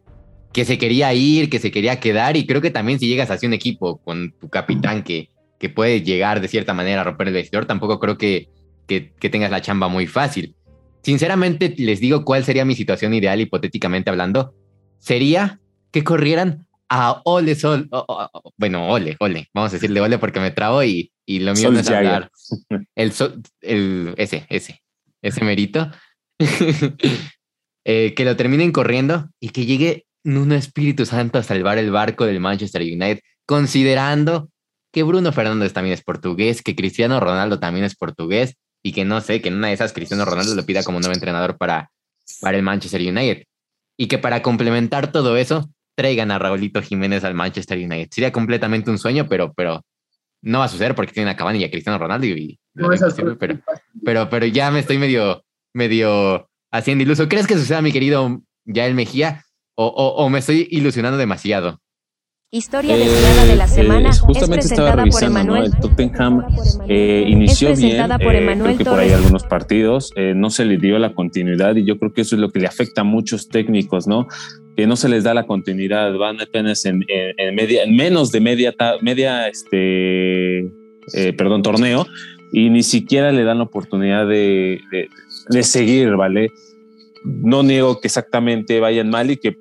que se quería ir, que se quería quedar, y creo que también si llegas hacia un equipo con tu capitán que, que puede llegar de cierta manera a romper el vestidor, tampoco creo que, que, tengas la chamba muy fácil. Sinceramente, les digo cuál sería mi situación ideal, hipotéticamente hablando. Sería que corrieran a Ole Sol, bueno, Ole, Ole, vamos a decirle Ole porque me trabo y, y lo mío no es hablar. El, sol, el ese, ese, ese merito. Eh, que lo terminen corriendo y que llegue un Espíritu Santo a salvar el barco del Manchester United, considerando que Bruno Fernández también es portugués, que Cristiano Ronaldo también es portugués y que no sé, que en una de esas Cristiano Ronaldo lo pida como nuevo entrenador para, para el Manchester United. Y que para complementar todo eso, traigan a Raulito Jiménez al Manchester United. Sería completamente un sueño, pero, pero no va a suceder porque tiene a Cavani y a Cristiano Ronaldo y, pero, pero, pero ya me estoy medio, medio haciendo iluso. ¿Crees que suceda, mi querido Yael Mejía? O, o, me estoy ilusionando demasiado?
Historia eh, de la semana
justamente es estaba revisando, ¿no? El Tottenham eh, inició bien, por eh, creo que por ahí algunos partidos, no se le dio la continuidad y yo creo que eso es lo que le afecta a muchos técnicos, ¿no? Que no se les da la continuidad, van apenas en, media, en menos de media, media este, eh, perdón, torneo, y ni siquiera le dan la oportunidad de, de, seguir, ¿vale? No niego que exactamente vayan mal y que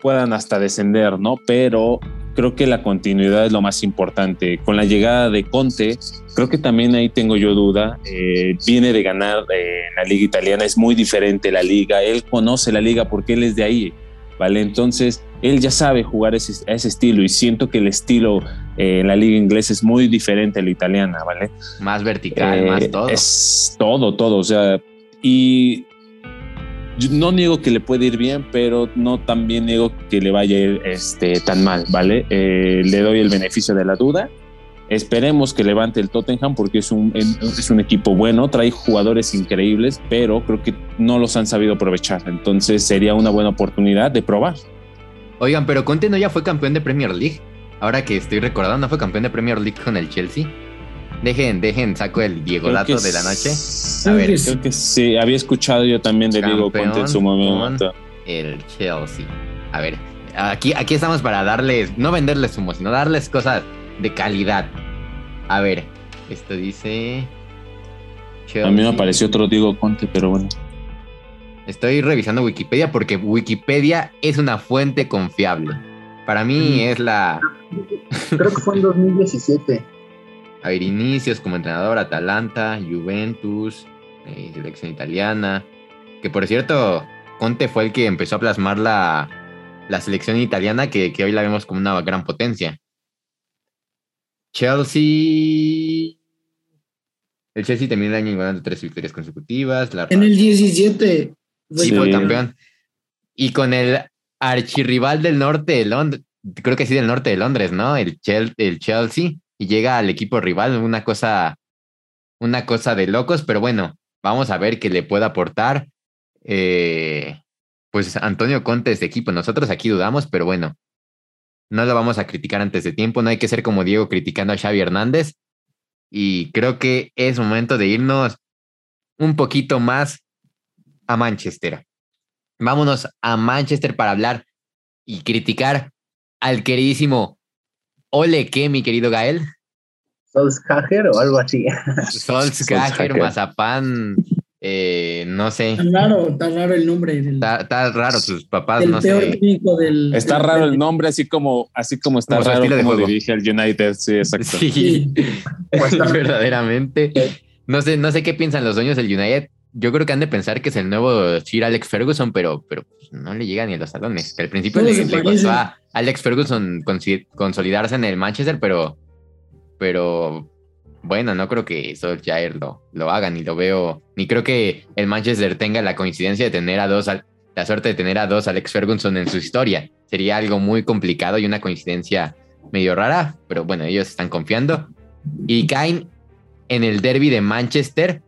puedan hasta descender, ¿no? Pero creo que la continuidad es lo más importante. Con la llegada de Conte, creo que también ahí tengo yo duda. Eh, viene de ganar eh, en la liga italiana, es muy diferente la liga. Él conoce la liga porque él es de ahí. ¿Vale? Entonces, él ya sabe jugar ese, ese estilo y siento que el estilo eh, en la liga inglesa es muy diferente a la italiana, ¿vale?
Más vertical, más eh, todo.
Es todo, todo, o sea, y no niego que le puede ir bien, pero no también niego que le vaya a ir este, tan mal, ¿vale? Eh, le doy el beneficio de la duda. Esperemos que levante el Tottenham porque es un, es un equipo bueno, trae jugadores increíbles, pero creo que no los han sabido aprovechar. Entonces sería una buena oportunidad de probar.
Oigan, pero Conte no ya fue campeón de Premier League. Ahora que estoy recordando, ¿no fue campeón de Premier League con el Chelsea? Dejen, dejen, saco el Diego Dato de la noche.
A ver, creo que sí, había escuchado yo también de Diego Conte en su momento.
El Chelsea. A ver, aquí, aquí estamos para darles, no venderles humo, sino darles cosas de calidad. A ver, esto dice.
A mí me apareció otro Diego Conte, pero bueno.
Estoy revisando Wikipedia porque Wikipedia es una fuente confiable. Para mí es la.
Creo que fue en 2017.
A ver, inicios como entrenador, Atalanta, Juventus, eh, selección italiana. Que por cierto, Conte fue el que empezó a plasmar la, la selección italiana que, que hoy la vemos como una gran potencia. Chelsea. El Chelsea terminó el año ganando tres victorias consecutivas.
en el 17.
Sí, fue campeón. Y con el archirrival del norte de Londres, creo que sí, del norte de Londres, ¿no? El, el Chelsea. Y llega al equipo rival, una cosa, una cosa de locos, pero bueno, vamos a ver qué le puede aportar. Eh, pues Antonio Conte de equipo. Nosotros aquí dudamos, pero bueno, no lo vamos a criticar antes de tiempo, no hay que ser como Diego criticando a Xavi Hernández. Y creo que es momento de irnos un poquito más a Manchester. Vámonos a Manchester para hablar y criticar al queridísimo Ole, ¿qué, mi querido Gael?
Solskjaer o algo así.
Solskjaer, Mazapán, eh, no sé.
Está raro, está raro el nombre.
está, raro, sus papás, no sé.
está raro el nombre, así como, así como está raro como dirige el United, sí, exacto.
Sí, verdaderamente. No sé, no sé qué piensan los dueños del United. Yo creo que han de pensar que es el nuevo Sir Alex Ferguson, pero, pero pues, no le llega ni a los salones. al principio le, le, costó a Alex Ferguson consolidarse en el Manchester, pero, pero bueno, no creo que Solskjaer lo, lo haga, ni lo veo, ni creo que el Manchester tenga la coincidencia de tener a dos, la suerte de tener a dos Alex Ferguson en su historia. Sería algo muy complicado y una coincidencia medio rara, pero bueno, ellos están confiando. Y caen en el derby de Manchester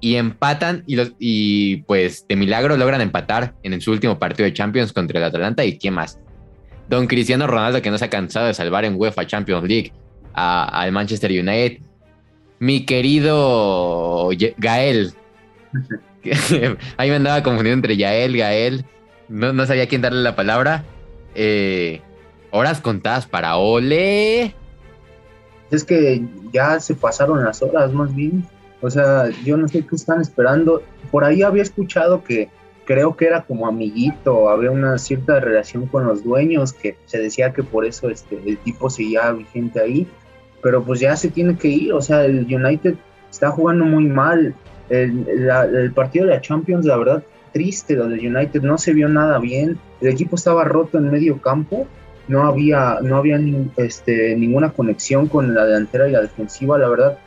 y empatan y, los, y pues de milagro logran empatar en su último partido de Champions contra el Atalanta y quién más. Don Cristiano Ronaldo que no se ha cansado de salvar en UEFA Champions League al Manchester United. Mi querido Gael. Ahí me andaba confundiendo entre Yael, Gael. No, no sabía quién darle la palabra. Eh, horas contadas para Ole.
Es que ya se pasaron las horas, más bien. O sea, yo no sé qué están esperando. Por ahí había escuchado que creo que era como amiguito, había una cierta relación con los dueños, que se decía que por eso este, el tipo seguía vigente ahí pero pues ya se tiene que ir, o sea, el United está jugando muy mal, el, partido de la Champions, la verdad, triste lo del United, no se vio nada bien, el equipo estaba roto en medio campo, no había, no había este, ninguna conexión con la delantera y la defensiva, la verdad,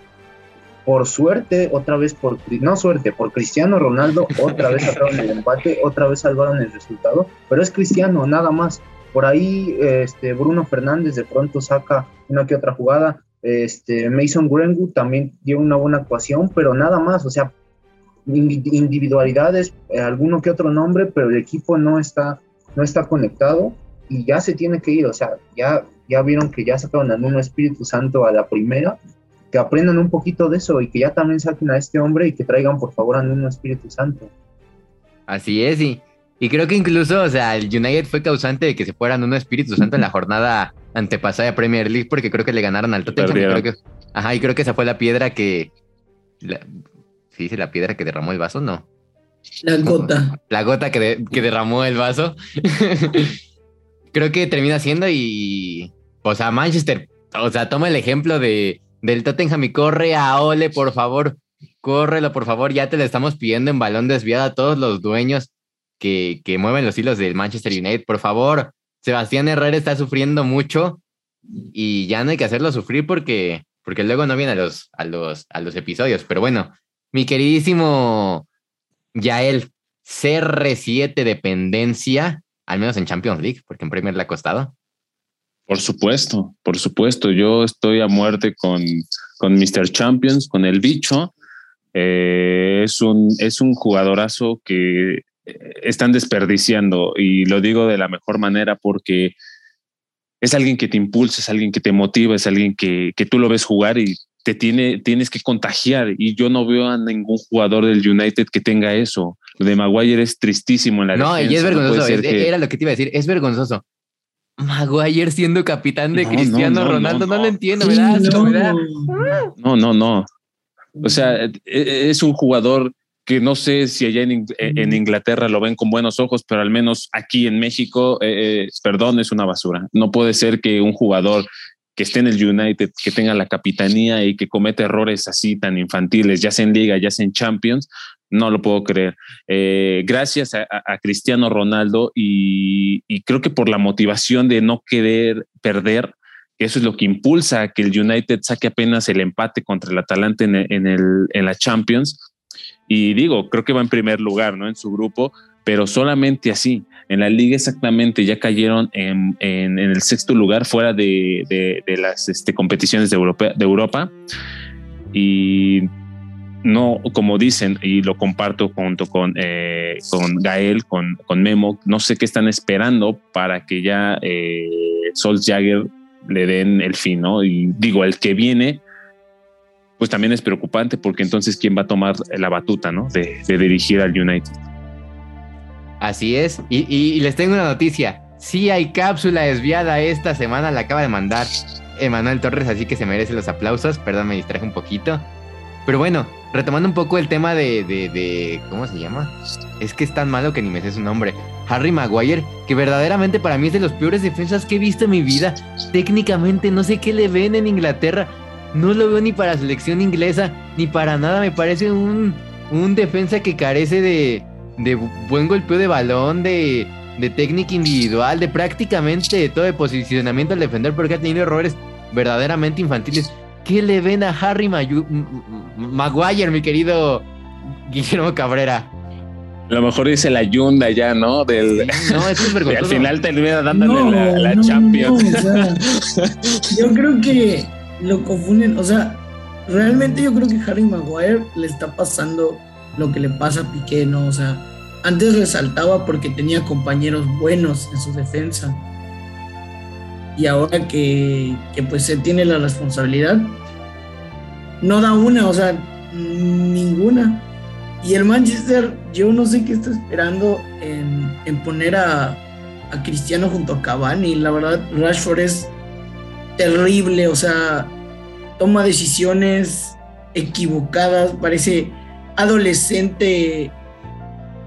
por suerte, otra vez por, no suerte, por Cristiano Ronaldo, otra vez sacaron el empate, otra vez salvaron el resultado, pero es Cristiano, nada más. Por ahí este, Bruno Fernández de pronto saca una que otra jugada. Este, Mason Greenwood también dio una buena actuación, pero nada más, o sea, individualidades, eh, alguno que otro nombre, pero el equipo no está, no está conectado y ya se tiene que ir, o sea, ya, ya vieron que ya sacaron al Nuno Espíritu Santo a la primera, que aprendan un poquito de eso y que ya también saquen a este hombre y que traigan por favor a Nuno Espíritu Santo.
Así es, y y creo que incluso, o sea, el United fue causante de que se fueran un Espíritu Santo en la jornada antepasada de Premier League, porque creo que le ganaron al Tottenham. ajá, y creo que esa fue la piedra que. ¿Sí dice la piedra que derramó el vaso? No.
La gota.
La gota que, que derramó el vaso. creo que termina siendo y. O sea, Manchester. O sea, toma el ejemplo de, del Tottenham y corre a Ole, por favor. Córrelo, por favor. Ya te lo estamos pidiendo en balón desviado a todos los dueños que, mueven los hilos del Manchester United. Por favor, Sebastián Herrera está sufriendo mucho y ya no hay que hacerlo sufrir porque, porque luego no viene a los, los, los episodios. Pero bueno, mi queridísimo Yael, CR7 dependencia, al menos en Champions League, porque en Premier le ha costado.
Por supuesto, por supuesto. Yo estoy a muerte con, con Mr. Champions, con el bicho. Eh, es, un, es un jugadorazo que están desperdiciando y lo digo de la mejor manera porque es alguien que te impulsa, es alguien que te motiva, es alguien que, que tú lo ves jugar y te tiene, tienes que contagiar. Y yo no veo a ningún jugador del United que tenga eso. Lo de Maguire es tristísimo en la
No, y es vergonzoso. Era lo que te iba a decir. Es vergonzoso. Maguire siendo capitán de Cristiano Ronaldo, no, lo entiendo, ¿verdad?
No, no, no. O sea, e, e, es un jugador que no sé si allá en, en, Inglaterra lo ven con buenos ojos, pero al menos aquí en México, eh, eh, perdón, es una basura. No puede ser que un jugador que esté en el United, que tenga la capitanía y que cometa errores así tan infantiles, ya sea en Liga, ya sea en Champions, no lo puedo creer. Eh, gracias a, Cristiano Ronaldo y, creo que por la motivación de no querer perder, eso es lo que impulsa a que el United saque apenas el empate contra el Atalante en, en, el, en la Champions. Y digo, creo que va en primer lugar, ¿no? En su grupo, pero solamente así. En la liga exactamente ya cayeron en, el sexto lugar fuera de, las este, competiciones de Europa, de Europa. Y no, como dicen, y lo comparto junto con, eh, con Gael, con, con, Memo, no sé qué están esperando para que ya eh, Jagger le den el fin, ¿no? Y digo, el que viene, pues también es preocupante porque entonces quién va a tomar la batuta, ¿no? De, dirigir al United.
Así es, y, les tengo una noticia. Sí hay cápsula desviada esta semana, la acaba de mandar Emanuel Torres, así que se merece los aplausos. Perdón, me distraje un poquito. Pero bueno, retomando un poco el tema de, de, ¿Cómo se llama? Es que es tan malo que ni me sé su nombre. Harry Maguire, que verdaderamente para mí es de los peores defensas que he visto en mi vida. Técnicamente no sé qué le ven en Inglaterra. No lo veo ni para selección inglesa, ni para nada. Me parece un, un defensa que carece de, de buen golpeo de balón, de, de técnica individual, de prácticamente todo de posicionamiento al defender, porque ha tenido errores verdaderamente infantiles. ¿Qué le ven a Harry Maguire, mi querido Guillermo Cabrera?
A lo mejor dice la Yunda ya, ¿no? Del, no, es vergonzoso. al final termina dándole la, Champions.
yo creo que lo confunden, o sea, realmente yo creo que Harry Maguire le está pasando lo que le pasa a Piqué, ¿no? O sea, antes resaltaba porque tenía compañeros buenos en su defensa y ahora que, pues se tiene la responsabilidad, no da una, o sea, ninguna. Y el Manchester, yo no sé qué está esperando en, poner a, a, Cristiano junto a Cavani. La verdad, Rashford es terrible, o sea, toma decisiones equivocadas, parece adolescente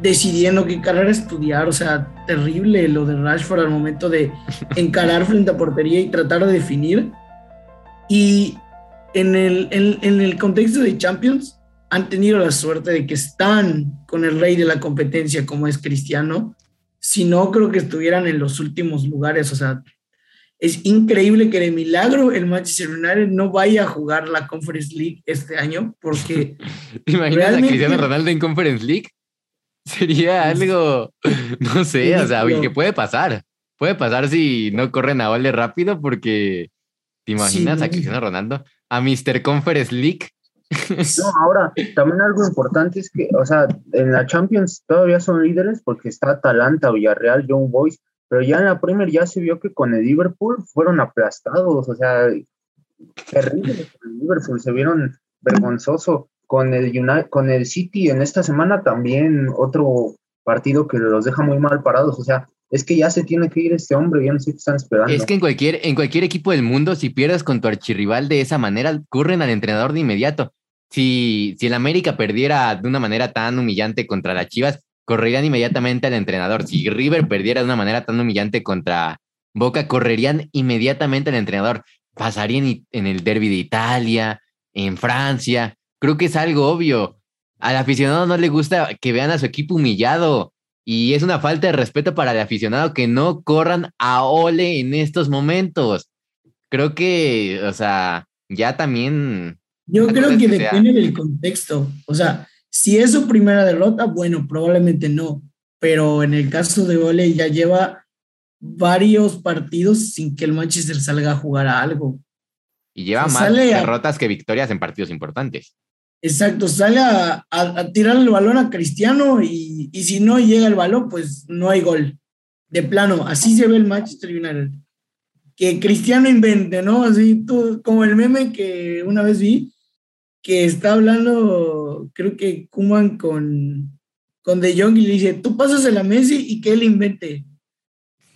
decidiendo qué carrera estudiar, o sea, terrible lo de Rashford al momento de encarar frente a portería y tratar de definir. Y en el, en, el contexto de Champions, han tenido la suerte de que están con el rey de la competencia como es Cristiano. Si no, creo que estuvieran en los últimos lugares. O sea, es increíble que de milagro el Manchester United no vaya a jugar la Conference League este año porque...
¿Te imaginas a Cristiano Ronaldo en Conference League? Sería algo, no sé, o sea, que puede pasar. Puede pasar si no corren a Ole rápido porque te imaginas a Cristiano Ronaldo, a Mr. Conference League.
No, ahora, también algo importante es que, o sea, en la Champions todavía son líderes porque está Atalanta, Villarreal, Young Boys, pero ya en la Premier ya se vio que con el Liverpool fueron aplastados, o sea, terrible con el Liverpool, se vieron vergonzoso con el, United, con el City en esta semana también otro partido que los deja muy mal parados. O sea, es que ya se tiene que ir este hombre, ya no sé qué están esperando.
Es que en cualquier, en cualquier equipo del mundo, si pierdes con tu archirrival de esa manera, corren al entrenador de inmediato. Si, si el América perdiera de una manera tan humillante contra las Chivas, correrían inmediatamente al entrenador. Si River perdiera de una manera tan humillante contra Boca, correrían inmediatamente al entrenador. Pasarían en el derby de Italia, en Francia creo que es algo obvio. Al aficionado no le gusta que vean a su equipo humillado y es una falta de respeto para el aficionado que no corran a ole en estos momentos. Creo que, o sea, ya también...
Yo creo que, depende del contexto. O sea, si es su primera derrota, bueno, probablemente no. Pero en el caso de Ole ya lleva varios partidos sin que el Manchester salga a jugar a algo.
Y lleva más derrotas que victorias en partidos importantes.
Exacto, sale a, tirar el balón a Cristiano y, y, si no llega el balón, pues no hay gol. De plano, así se ve el Manchester United. Que Cristiano invente, ¿no? Así tú, como el meme que una vez vi, que está hablando, creo que Kuman con, con De Jong y le dice, tú pasas a Messi y que él invente.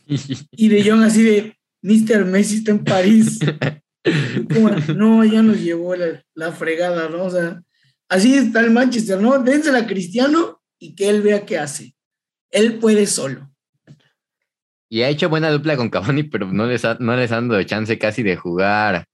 y De Jong así de, Mr. Messi está en París. no, ya nos llevó la, fregada, ¿no? O sea, así está el Manchester, ¿no? Dénsela a Cristiano y que él vea qué hace. Él puede solo.
Y ha hecho buena dupla con Cavani, pero no les, ha, no les han dado chance casi de jugar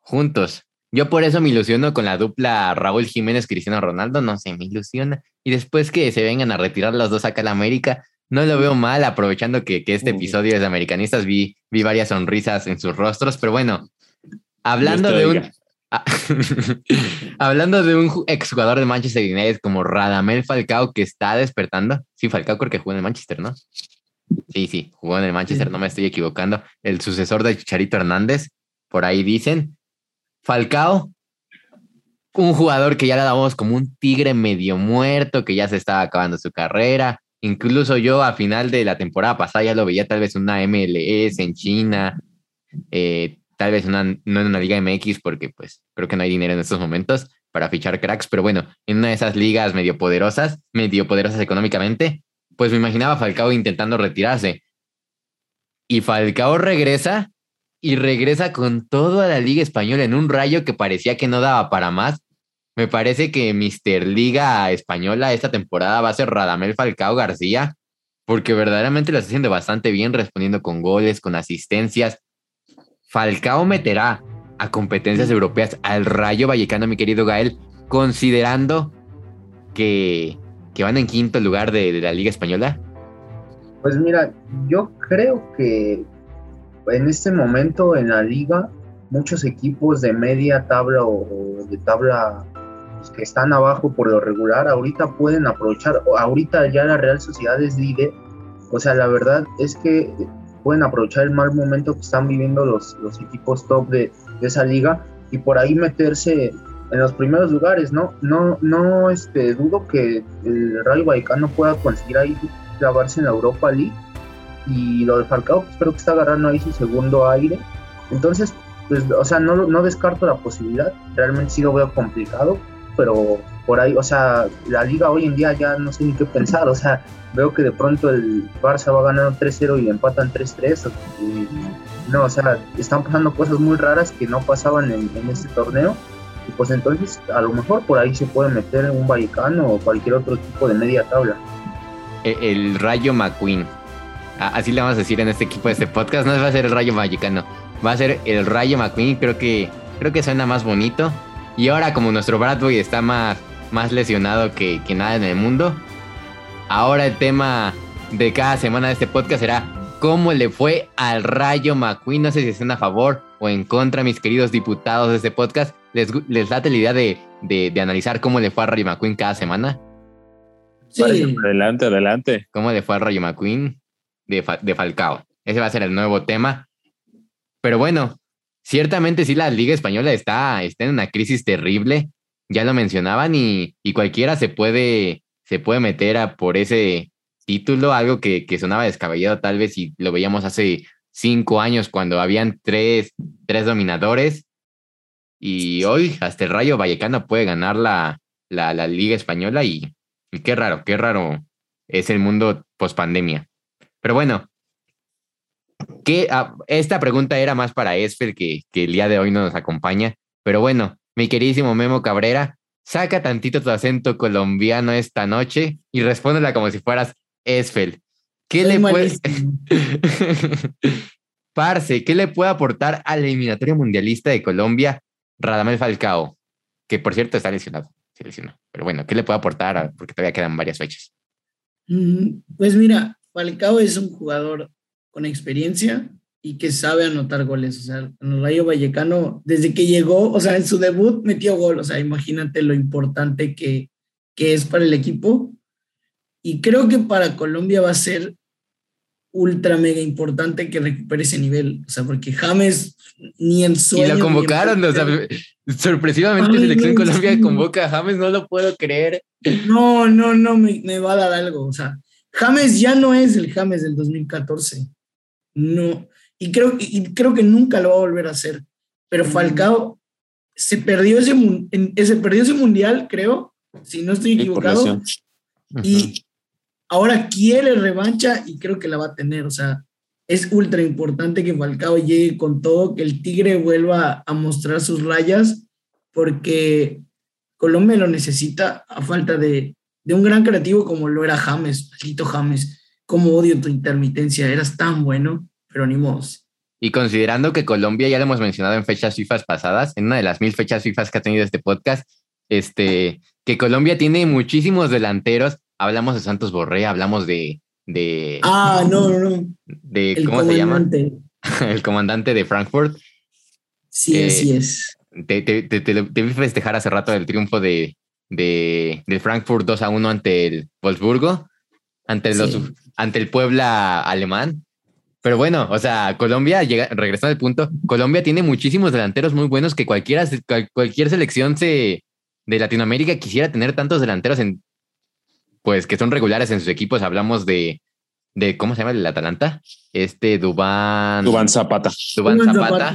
juntos. Yo por eso me ilusiono con la dupla Raúl Jiménez Cristiano Ronaldo, no sé, me ilusiona. Y después que se vengan a retirar los dos acá a la América, no lo veo mal, aprovechando que, que este episodio es de americanistas, vi, vi varias sonrisas en sus rostros, pero bueno, hablando de un... hablando de un exjugador de Manchester United como Radamel Falcao que está despertando. Sí, Falcao creo que jugó en el Manchester, ¿no? Sí, sí, jugó en el Manchester, no me estoy equivocando. El sucesor de Chicharito Hernández, por ahí dicen. Falcao, un jugador que ya le damos como un tigre medio muerto, que ya se estaba acabando su carrera. Incluso yo a final de la temporada pasada ya lo veía tal vez una MLS en China, eh, tal vez una, no en una liga MX, porque pues creo que no hay dinero en estos momentos para fichar cracks, pero bueno, en una de esas ligas medio poderosas, medio poderosas económicamente, pues me imaginaba Falcao intentando retirarse. Y Falcao regresa y regresa con toda la Liga Española en un rayo que parecía que no daba para más. Me parece que Mister Liga Española esta temporada va a ser Radamel Falcao García, porque verdaderamente lo está haciendo bastante bien, respondiendo con goles, con asistencias. Falcao meterá a competencias europeas al Rayo Vallecano, mi querido Gael, considerando que que van en quinto lugar de, la Liga Española?
Pues mira, yo creo que en este momento en la liga muchos equipos de media tabla o, de tabla pues, que están abajo por lo regular ahorita pueden aprovechar, ahorita ya la Real Sociedad es líder, o sea, la verdad es que pueden aprovechar el mal momento que están viviendo los, los equipos top de, esa liga y por ahí meterse en los primeros lugares, ¿no? No, no este, dudo que el Rayo Vallecano pueda conseguir ahí grabarse en la Europa League. Y lo de Falcao, pues, creo que está agarrando ahí su segundo aire. Entonces, pues, o sea, no, no descarto la posibilidad. Realmente sí lo veo complicado, pero por ahí, o sea, la liga hoy en día ya no sé ni qué pensar. O sea, veo que de pronto el Barça va ganando 3-0 y empatan 3-3. No, o sea, están pasando cosas muy raras que no pasaban en, en este torneo y pues entonces a lo mejor por ahí se puede meter un Vallecano o cualquier otro tipo de media tabla.
E, el, Rayo McQueen. Así le vamos a decir en este equipo de este podcast. No va a ser el Rayo Vallecano. Va a ser el Rayo McQueen. Creo que, creo que suena más bonito. Y ahora como nuestro Bradboy está más, más lesionado que, que nada en el mundo. Ahora el tema de cada semana de este podcast será cómo le fue al Rayo McQueen. No sé si están a favor o en contra, mis queridos diputados de este podcast. ¿Les, les late la idea de, de, analizar cómo le fue a Rayo McQueen cada semana?
Sí. Adelante, adelante.
¿Cómo le fue a Rayo McQueen de, de Falcao? Ese va a ser el nuevo tema. Pero bueno, ciertamente sí la Liga Española está, está en una crisis terrible. Ya lo mencionaban y, y cualquiera se puede, se puede meter a por ese título, algo que, que sonaba descabellado tal vez y lo veíamos hace cinco años cuando habían tres, tres dominadores. Y hoy hasta el Rayo Vallecano puede ganar la, la, la Liga Española y, qué raro, qué raro es el mundo post pandemia. Pero bueno, que, ah, esta pregunta era más para Esfel que, que el día de hoy no nos acompaña. Pero bueno, mi queridísimo Memo Cabrera, saca tantito tu acento colombiano esta noche y respóndela como si fueras Esfel. ¿Qué le puede... Parce, ¿qué le puede aportar a la eliminatoria mundialista de Colombia Radamel Falcao? Que por cierto está lesionado, se lesionó. Pero bueno, ¿qué le puede aportar? Porque todavía quedan varias fechas.
Mm, pues mira, Falcao es un jugador con experiencia y que sabe anotar goles. O sea, en el Rayo Vallecano, desde que llegó, o sea, en su debut metió gol. O sea, imagínate lo importante que, que es para el equipo. Y creo que para Colombia va a ser ultra mega importante que recupere ese nivel. O sea, porque James ni en sueño.
Y lo convocaron, o sea, sorpresivamente
Ay,
Selección
no,
Colombia convoca a James, no lo puedo creer.
No, no, no, me, me va a dar algo. O sea, James ya no es el James del 2014. No. Y creo, y creo que nunca lo va a volver a hacer. Pero Falcao se perdió ese, en- se perdió ese mundial, creo, si no estoy equivocado. Y ahora quiere revancha y creo que la va a tener. O sea, es ultra importante que Falcao llegue con todo, que el Tigre vuelva a mostrar sus rayas, porque Colombia lo necesita a falta de, de un gran creativo como lo era James, maldito James. Como odio tu intermitencia, eras tan bueno, pero ni modo.
Y considerando que Colombia, ya lo hemos mencionado en fechas FIFA pasadas, en una de las mil fechas FIFA que ha tenido este podcast, este, que Colombia tiene muchísimos delanteros. Hablamos de Santos Borré, hablamos de, de,
Ah, no, no, no.
de
El
¿cómo se llama?
comandante.
El comandante de Frankfurt.
Sí,
Eh,
así es.
Te, te, te, te- te vi festejar hace rato el triunfo de, de, de Frankfurt 2 a 1 ante el Wolfsburgo, ante, los,
Sí.
ante el Puebla alemán. Pero bueno, o sea, Colombia, llega, regresando al punto, Colombia tiene muchísimos delanteros muy buenos que cualquiera, cual- cualquier selección se, de Latinoamérica quisiera tener tantos delanteros en, pues que son regulares en sus equipos. Hablamos de, de ¿cómo se llama el Atalanta? Este Dubán,
Dubán Zapata.
Dubán
Dubán
Zapata.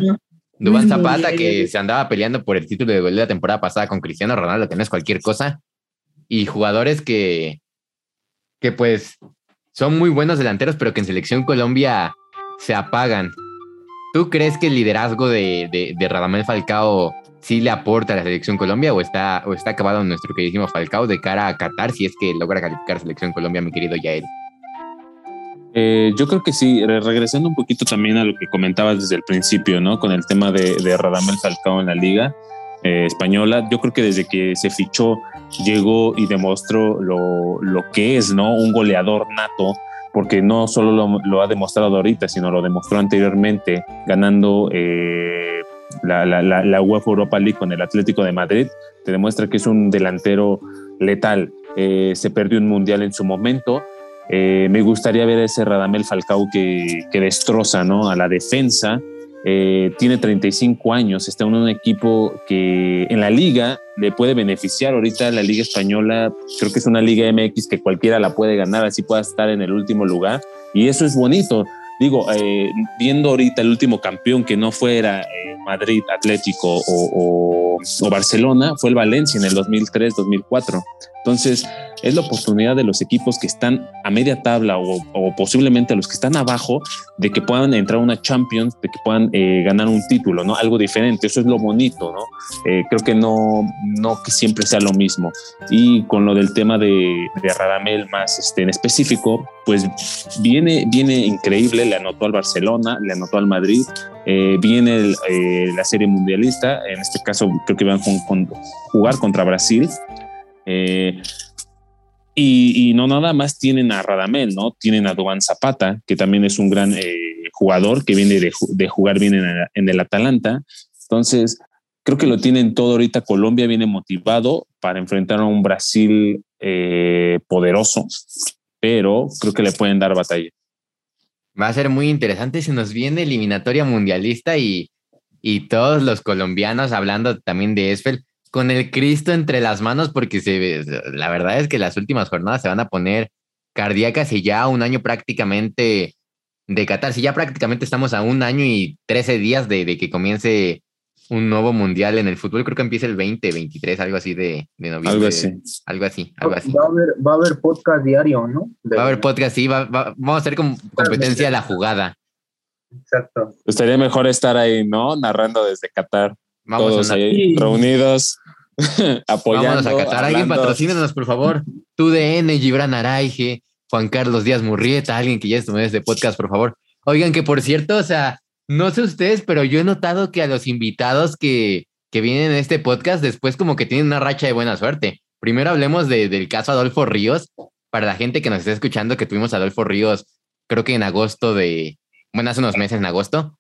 Dubán Zapata, que se andaba peleando por el título de gol de la temporada pasada con Cristiano Ronaldo, que no es cualquier cosa. Y jugadores que, que pues son muy buenos delanteros, pero que en Selección Colombia se apagan. ¿Tú crees que el liderazgo de, de, de Radamel Falcao sí le aporta a la Selección Colombia o está, o está acabado nuestro queridísimo Falcao de cara a Qatar si es que logra calificar Selección Colombia, mi querido Yael?
Eh, yo creo que sí, re- regresando un poquito también a lo que comentabas desde el principio, ¿no? Con el tema de, Radamel Falcao en la liga eh, española, yo creo que desde que se fichó, llegó y demostró lo, lo que es, ¿no? Un goleador nato, porque no solo lo, ha demostrado ahorita, sino lo demostró anteriormente, ganando eh, la, la UEFA Europa League con el Atlético de Madrid, te demuestra que es un delantero letal. Eh, se perdió un mundial en su momento, eh, me gustaría ver a ese Radamel Falcao que, destroza ¿no? a la defensa. Eh, tiene 35 años, está en un equipo que en la liga le puede beneficiar. Ahorita la liga española creo que es una liga MX que cualquiera la puede ganar, así pueda estar en el último lugar. Y eso es bonito. Digo, eh, viendo ahorita el último campeón que no fuera eh, Madrid, Atlético o, o Barcelona, fue el Valencia en el 2003-2004. Entonces, es la oportunidad de los equipos que están a media tabla o, o, posiblemente los que están abajo de que puedan entrar a una Champions, de que puedan eh, ganar un título, ¿no? Algo diferente. Eso es lo bonito, ¿no? Eh, creo que no, no que siempre sea lo mismo. Y con lo del tema de, de más este, en específico, pues viene, viene increíble. Le anotó al Barcelona, le anotó al Madrid. Eh, viene eh, la serie mundialista. En este caso, creo que van a jugar contra Brasil. Eh, y, no nada más tienen a Radamel, ¿no? Tienen a Dubán Zapata, que también es un gran jugador que viene de, jugar bien en el, Atalanta. Entonces, creo que lo tienen todo ahorita. Colombia viene motivado para enfrentar a un Brasil poderoso, pero creo que le pueden dar batalla.
Va a ser muy interesante. Se nos viene eliminatoria mundialista y, y todos los colombianos hablando también de Esfel con el Cristo entre las manos, porque se, la verdad es que las últimas jornadas se van a poner cardíacas y ya un año prácticamente de Qatar. Si ya prácticamente estamos a un año y 13 días de, de, que comience un nuevo mundial en el fútbol, creo que empieza el 20, 23, algo así de, de noviembre.
Algo así.
Algo así, algo así.
Va a haber, va a haber podcast diario, ¿no?
De, va a haber podcast, sí, va, va, vamos a hacer como competencia a la jugada.
Exacto.
Estaría mejor estar ahí, ¿no? Narrando desde Qatar. Vamos Todos ahí reunidos, apoyando.
Vámonos a Qatar. Alguien patrocínenos, por favor. TUDN, Gibran Araige, Juan Carlos Díaz Murrieta, alguien que ya estuvo en este podcast, por favor. Oigan, que por cierto, o sea, no sé ustedes, pero yo he notado que a los invitados que, que vienen en este podcast después como que tienen una racha de buena suerte. Primero hablemos de, del caso Adolfo Ríos. Para la gente que nos está escuchando, que tuvimos a Adolfo Ríos, creo que en agosto de, bueno, hace unos meses en agosto,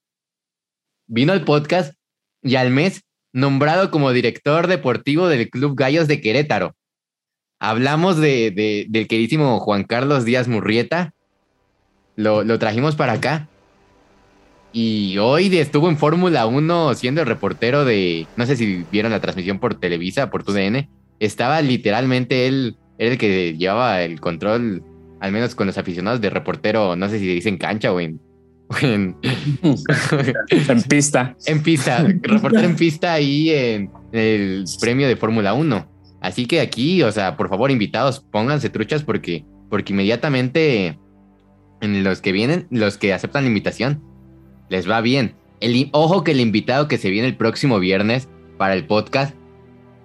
vino al podcast y al mes nombrado como director deportivo del Club Gallos de Querétaro. Hablamos de, de, del queridísimo Juan Carlos Díaz Murrieta, lo, lo trajimos para acá. Y hoy estuvo en Fórmula 1 siendo el reportero de, no sé si vieron la transmisión por Televisa, por TUDN, estaba literalmente él, era el que llevaba el control, al menos con los aficionados de reportero, no sé si dicen cancha o en... En,
en pista.
En pista, reportero en pista ahí en el premio de Fórmula 1. Así que aquí, o sea, por favor, invitados, pónganse truchas porque, porque inmediatamente en los que vienen, los que aceptan la invitación, les va bien. El, ojo que el invitado que se viene el próximo viernes para el podcast,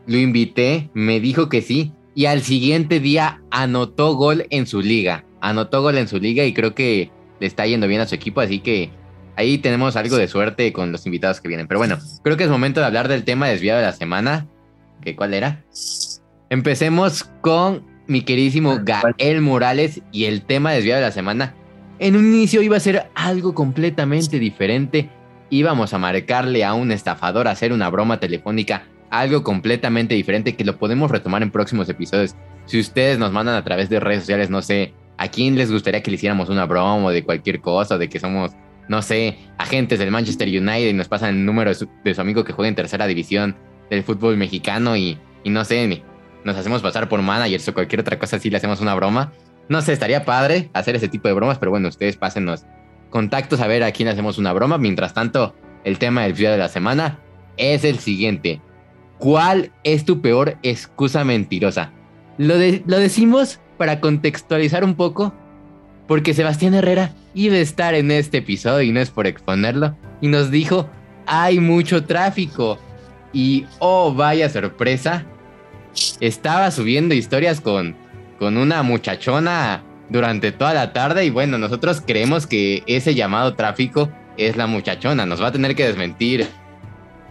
lo invité, me dijo que sí, y al siguiente día anotó gol en su liga. Anotó gol en su liga y creo que le está yendo bien a su equipo, así que ahí tenemos algo de suerte con los invitados que vienen. Pero bueno, creo que es momento de hablar del tema desviado de la semana. ¿Qué, ¿Cuál era? Empecemos con mi queridísimo Gael Morales y el tema desviado de la semana en un inicio iba a ser algo completamente diferente. Íbamos a marcarle a un estafador, a hacer una broma telefónica, algo completamente diferente que lo podemos retomar en próximos episodios. Si ustedes nos mandan a través de redes sociales, no sé, a quién les gustaría que le hiciéramos una broma o de cualquier cosa, de que somos, no sé, agentes del Manchester United y nos pasan el número de su, amigo que juega en tercera división del fútbol mexicano y, y no sé, nos hacemos pasar por managers o cualquier otra cosa así, le hacemos una broma no sé, estaría padre hacer ese tipo de bromas, pero bueno, ustedes pásenos contactos a ver a quién hacemos una broma. Mientras tanto, el tema del video de la semana es el siguiente. ¿Cuál es tu peor excusa mentirosa? Lo, lo decimos para contextualizar un poco, porque Sebastián Herrera iba a estar en este episodio y no es por exponerlo, y nos dijo, hay mucho tráfico. Y oh, vaya sorpresa, estaba subiendo historias con con una muchachona durante toda la tarde y bueno, nosotros creemos que ese llamado tráfico es la muchachona. Nos va a tener que desmentir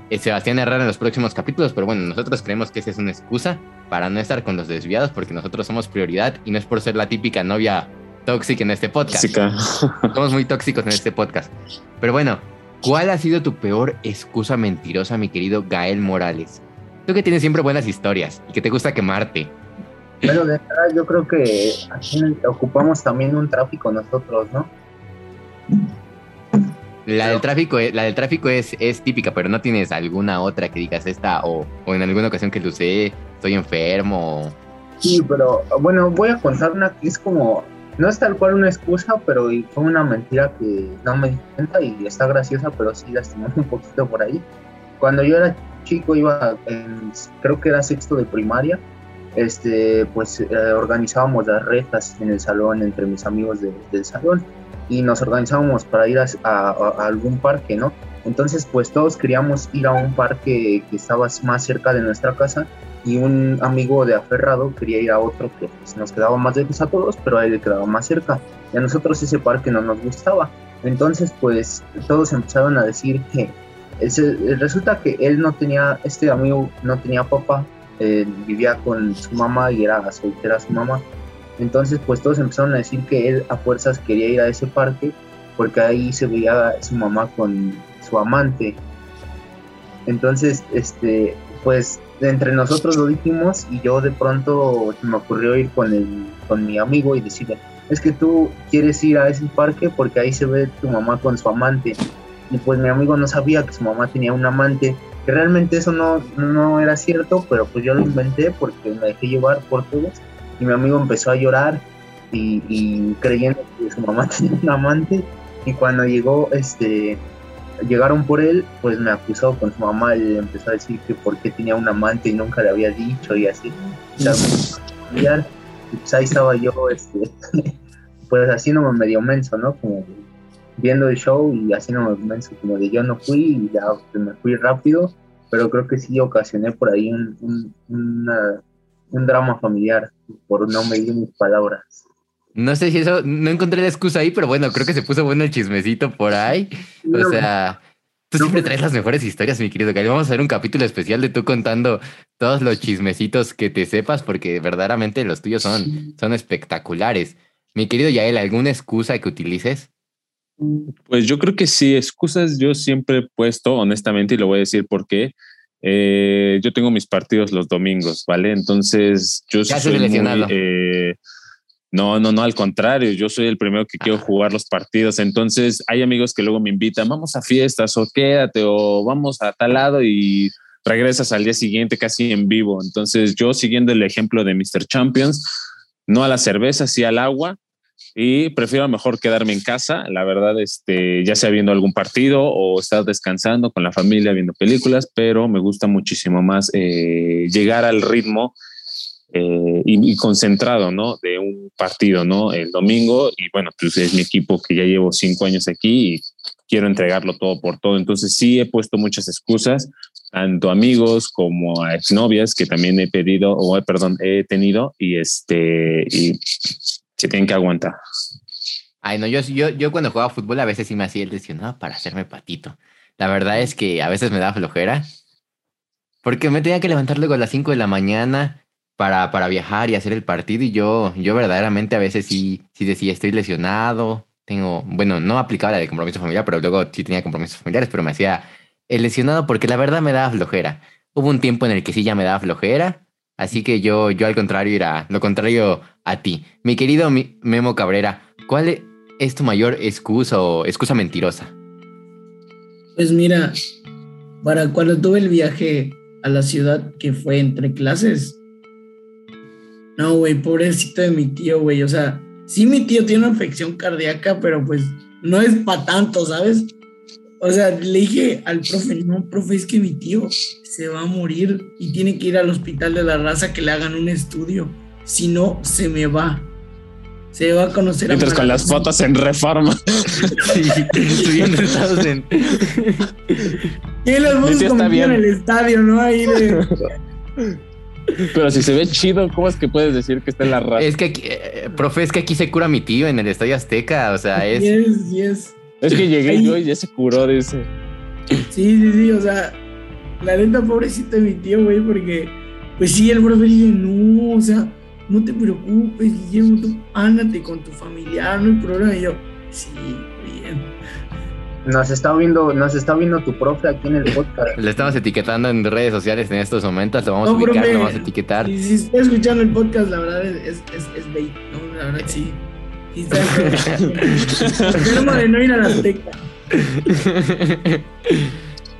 eh, Sebastián Herrera en los próximos capítulos, pero bueno, nosotros creemos que esa es una excusa para no estar con los desviados porque nosotros somos prioridad y no es por ser la típica novia tóxica en este podcast. Somos muy tóxicos en este podcast. Pero bueno, ¿cuál ha sido tu peor excusa mentirosa, mi querido Gael Morales? Tú que tienes siempre buenas historias y que te gusta quemarte.
Bueno, de verdad, yo creo que aquí ocupamos también un tráfico nosotros, ¿no?
La del tráfico, la del tráfico es, es típica, pero no tienes alguna otra que digas esta o, en alguna ocasión que lo sé, estoy enfermo.
Sí, pero bueno, voy a contar una que es como, no es tal cual una excusa, pero fue una mentira que no me di cuenta y está graciosa, pero sí lastimó un poquito por ahí. Cuando yo era chico, iba en, creo que era sexto de primaria, este, pues eh, organizábamos las retas en el salón entre mis amigos del salón y nos organizábamos para ir a, algún parque, ¿no? Entonces, pues todos queríamos ir a un parque que estaba más cerca de nuestra casa y un amigo de aferrado quería ir a otro que pues, nos quedaba más lejos a todos, pero a él le quedaba más cerca. Y a nosotros ese parque no nos gustaba. Entonces, pues todos empezaron a decir que resulta que él no tenía, este amigo no tenía papá eh, vivía con su mamá y era soltera su mamá. Entonces, pues todos empezaron a decir que él a fuerzas quería ir a ese parque porque ahí se veía su mamá con su amante. Entonces, este, pues entre nosotros lo dijimos y yo de pronto me ocurrió ir con, el, con mi amigo y decirle, es que tú quieres ir a ese parque porque ahí se ve tu mamá con su amante. Y pues mi amigo no sabía que su mamá tenía un amante que realmente eso no, no era cierto, pero pues yo lo inventé porque me dejé llevar por todos y mi amigo empezó a llorar y, creyendo que su mamá tenía un amante y cuando llegó, este, llegaron por él, pues me acusó con su mamá y le empezó a decir que por qué tenía un amante y nunca le había dicho y así. y pues ahí estaba yo, este, pues haciéndome medio menso, ¿no? Como viendo el show y haciendo menso como de yo no fui y ya me fui rápido, pero creo que sí ocasioné por ahí un, un, drama familiar por no medir mis palabras.
No sé si eso, no encontré la excusa ahí, pero bueno, creo que se puso bueno el chismecito por ahí. O sea, tú siempre traes las mejores historias, mi querido Gary. Vamos a hacer un capítulo especial de tú contando todos los chismecitos que te sepas, porque verdaderamente los tuyos son, son espectaculares. Mi querido Yael, ¿alguna excusa que utilices?
Pues yo creo que sí, excusas yo siempre he puesto, honestamente, y lo voy a decir por qué. Eh, yo tengo mis partidos los domingos, ¿vale? Entonces yo
soy muy,
eh, No, no, no, al contrario, yo soy el primero que quiero jugar los partidos. Entonces, hay amigos que luego me invitan, vamos a fiestas o quédate o vamos a tal lado y regresas al día siguiente casi en vivo. Entonces, yo siguiendo el ejemplo de Mr. Champions, no a la cerveza, sí al agua y prefiero mejor quedarme en casa, la verdad, este, ya sea viendo algún partido o estar descansando con la familia viendo películas, pero me gusta muchísimo más eh, llegar al ritmo eh, y, concentrado, ¿no? De un partido, ¿no? El domingo y bueno, pues es mi equipo que ya llevo cinco años aquí y quiero entregarlo todo por todo. Entonces sí he puesto muchas excusas, tanto amigos como a exnovias que también he pedido o perdón, he tenido y este y se tienen que aguantar.
Ay, no, yo, yo, yo cuando jugaba fútbol a veces sí me hacía el lesionado para hacerme patito. La verdad es que a veces me daba flojera. Porque me tenía que levantar luego a las 5 de la mañana para, para viajar y hacer el partido. Y yo, yo verdaderamente a veces sí, sí decía, estoy lesionado. Tengo, bueno, no aplicaba la de compromiso familiar, pero luego sí tenía compromisos familiares, pero me hacía el lesionado porque la verdad me daba flojera. Hubo un tiempo en el que sí ya me daba flojera Así que yo, yo al contrario era lo contrario a ti. Mi querido Memo Cabrera, ¿cuál es tu mayor excusa o excusa mentirosa?
Pues mira, para cuando tuve el viaje a la ciudad que fue entre clases. No, güey, pobrecito de mi tío, güey. O sea, sí mi tío tiene una afección cardíaca, pero pues no es para tanto, ¿sabes? O sea, le dije al profe, no, profe, es que mi tío se va a morir y tiene que ir al hospital de la raza que le hagan un estudio. Si no, se me va. Se va a conocer
Mientras con las fotos en reforma. sí,
estados en. Y las fotos como en el estadio, ¿no? Ahí de.
Pero si se ve chido, ¿cómo es que puedes decir que está en la raza?
Es que, aquí, eh, profe, es que aquí se cura mi tío en el Estadio Azteca, o sea, es.
Yes, yes.
Es que llegué yo y ya se curó de ese.
Sí, sí, sí, o sea, la neta, pobrecito de mi tío, güey, porque, pues sí, el profe dice, no, o sea, no te preocupes, Guillermo, tú ándate con tu familiar, no hay problema. Y yo, sí, bien.
Nos está viendo, nos está viendo tu profe aquí en el podcast.
Le estamos etiquetando en redes sociales en estos momentos, lo vamos a ubicar, lo vamos a etiquetar.
Si, si está escuchando el podcast, la verdad es, es, es, bait, ¿no? La verdad sí.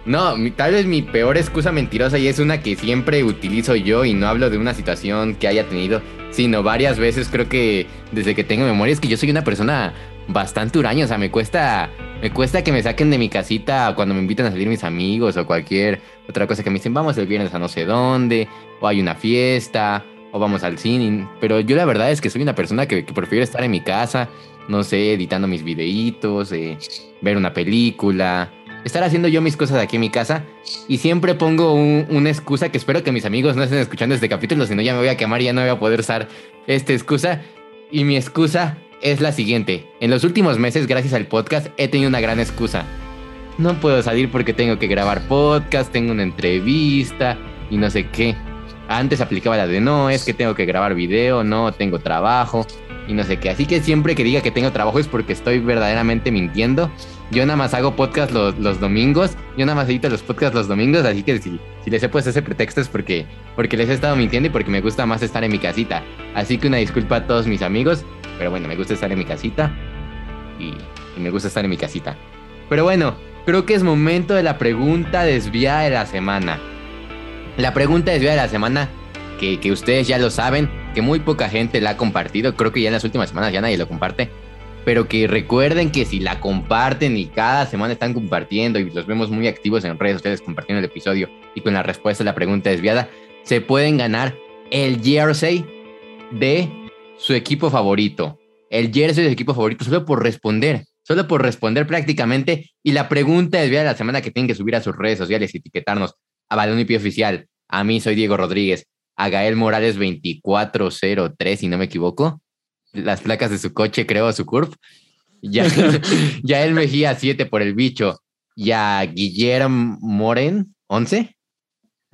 No,
tal vez mi peor excusa mentirosa y es una que siempre utilizo yo y no hablo de una situación que haya tenido, sino varias veces creo que desde que tengo memoria es que yo soy una persona bastante huraña, o sea, me cuesta me cuesta que me saquen de mi casita cuando me invitan a salir mis amigos o cualquier otra cosa que me dicen, vamos el viernes a no sé dónde, o hay una fiesta, o vamos al cine, pero yo la verdad es que soy una persona que, prefiero estar en mi casa, no sé, editando mis videitos, eh, ver una película, estar haciendo yo mis cosas aquí en mi casa y siempre pongo una excusa que espero que mis amigos no estén escuchando este capítulo, si no ya me voy a quemar y ya no voy a poder usar esta excusa. Y mi excusa es la siguiente. En los últimos meses, gracias al podcast, he tenido una gran excusa. No puedo salir porque tengo que grabar podcast, tengo una entrevista y no sé qué. Antes aplicaba la de no, es que tengo que grabar video, no, tengo trabajo y no sé qué. Así que siempre que diga que tengo trabajo es porque estoy verdaderamente mintiendo. Yo nada más hago podcast los, los domingos. Yo nada más edito los podcasts los domingos. Así que si, si les he puesto ese pretexto es porque, porque les he estado mintiendo y porque me gusta más estar en mi casita. Así que una disculpa a todos mis amigos. Pero bueno, me gusta estar en mi casita. Y, y me gusta estar en mi casita. Pero bueno, creo que es momento de la pregunta desviada de la semana. La pregunta desviada de la semana, que, que ustedes ya lo saben, que muy poca gente la ha compartido. Creo que ya en las últimas semanas ya nadie lo comparte. Pero que recuerden que si la comparten y cada semana están compartiendo y los vemos muy activos en redes sociales compartiendo el episodio y con la respuesta a la pregunta desviada, se pueden ganar el jersey de su equipo favorito. El jersey de su equipo favorito solo por responder. Solo por responder prácticamente. Y la pregunta desviada de la semana que tienen que subir a sus redes sociales y etiquetarnos a Balón y Pie Oficial. A mí soy Diego Rodríguez a Gael Morales 2403, si no me equivoco. Las placas de su coche, creo, su curve. Ya, él Mejía 7 por el bicho. Y a Guillermo Moren 11.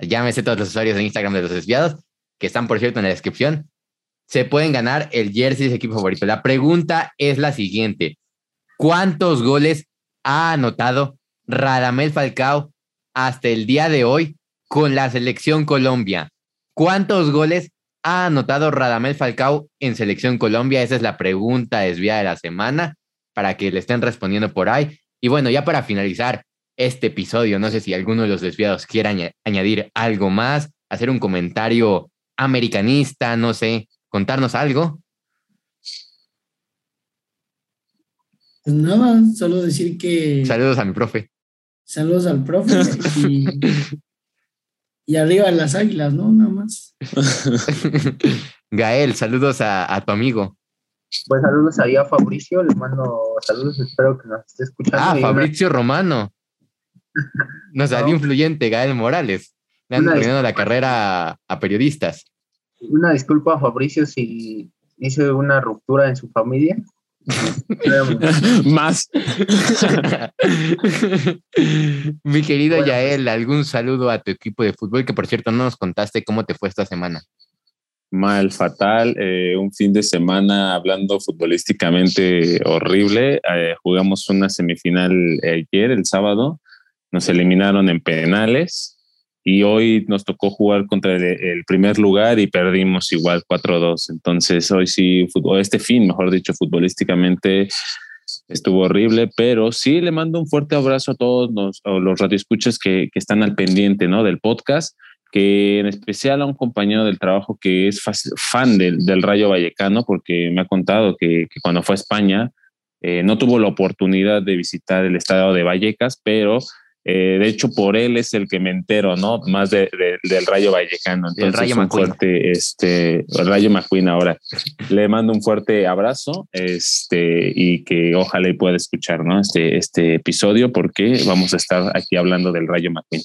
Llámese todos los usuarios de Instagram de los desviados, que están, por cierto, en la descripción. Se pueden ganar el jersey de su equipo favorito. La pregunta es la siguiente. ¿Cuántos goles ha anotado Radamel Falcao hasta el día de hoy con la selección Colombia? ¿Cuántos goles ¿Ha anotado Radamel Falcao en Selección Colombia? Esa es la pregunta desviada de la semana para que le estén respondiendo por ahí. Y bueno, ya para finalizar este episodio, no sé si alguno de los desviados quiera añadir algo más, hacer un comentario americanista, no sé, contarnos algo.
Pues nada, solo decir que.
Saludos a mi profe.
Saludos al profe y, y arriba las águilas, ¿no? Nada más.
Gael, saludos a, tu amigo.
Pues saludos ahí a Fabricio, le mando saludos, espero que nos esté escuchando.
Ah, Fabricio Romano. No salió influyente, Gael Morales. Le han terminado la carrera a periodistas.
Una disculpa, Fabricio, si hice una ruptura en su familia.
Más.
Mi querido Yael, algún saludo a tu equipo de fútbol, que por cierto no nos contaste cómo te fue esta semana.
Mal, fatal. Eh, un fin de semana hablando futbolísticamente horrible. Eh, jugamos una semifinal ayer, el sábado. Nos eliminaron en penales y hoy nos tocó jugar contra el, primer lugar y perdimos igual 4-2. Entonces hoy sí, este fin, mejor dicho, futbolísticamente estuvo horrible, pero sí le mando un fuerte abrazo a todos los, los radioescuchas que, que están al pendiente ¿no? del podcast, que en especial a un compañero del trabajo que es fan del, del Rayo Vallecano, porque me ha contado que, que cuando fue a España eh, no tuvo la oportunidad de visitar el estado de Vallecas, pero eh, de hecho, por él es el que me entero, ¿no? Más de, del Rayo Vallecano. Entonces, el Rayo un fuerte, este, el Rayo McQueen ahora. Le mando un fuerte abrazo, este, y que ojalá y pueda escuchar, ¿no? Este, este episodio, porque vamos a estar aquí hablando del Rayo McQueen.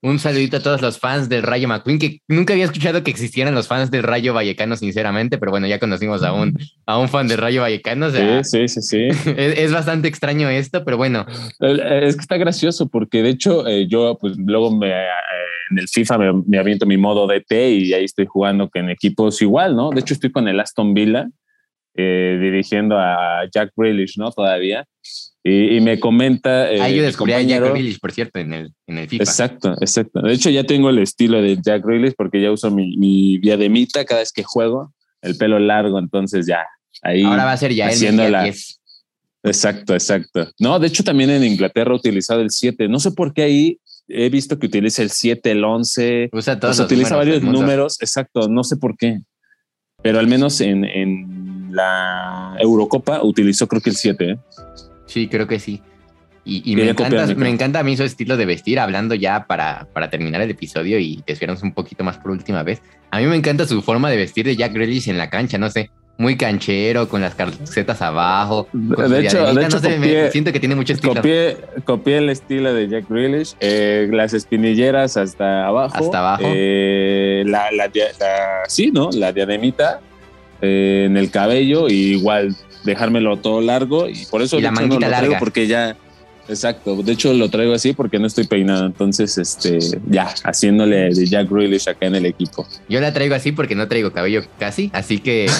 Un saludito a todos los fans del Rayo McQueen, que nunca había escuchado que existieran los fans del Rayo Vallecano, sinceramente, pero bueno, ya conocimos a un, a un fan del Rayo Vallecano.
sí, sí, sí,
Es, bastante extraño esto, pero bueno.
Es que está gracioso porque de hecho eh, yo pues luego me, eh, en el FIFA me, aviento mi modo DT y ahí estoy jugando con equipos igual, ¿no? De hecho estoy con el Aston Villa eh, dirigiendo a Jack Grealish, ¿no? Todavía. Y, me comenta.
Eh, yo descubrí a Jack Grealish, por cierto, en el, en el FIFA.
Exacto, exacto. De hecho, ya tengo el estilo de Jack Grealish porque ya uso mi, mi diademita cada vez que juego, el pelo largo, entonces ya. Ahí
Ahora va a ser ya el la...
Exacto, exacto. No, de hecho, también en Inglaterra he utilizado el 7. No sé por qué ahí he visto que utiliza el 7, el 11.
Usa todos.
utiliza varios números. Exacto, no sé por qué. Pero al menos en, en la Eurocopa utilizó creo que el 7. ¿eh?
Sí, creo que sí. Y, me, encanta, me encanta a mí su estilo de vestir, hablando ya para, para terminar el episodio y desviarnos un poquito más por última vez. A mí me encanta su forma de vestir de Jack Grealish en la cancha, no sé, muy canchero, con las calcetas abajo.
De hecho, de hecho
siento que tiene mucho estilo.
Copié, el estilo de Jack Grealish, eh, las espinilleras hasta abajo.
Hasta abajo.
Eh, la, la, sí, ¿no? La diademita eh, en el cabello y igual dejármelo todo largo y por eso
la no lo traigo
porque ya exacto de hecho lo traigo así porque no estoy peinado entonces este ya haciéndole de Jack Grealish acá en el equipo.
Yo la traigo así porque no traigo cabello casi así que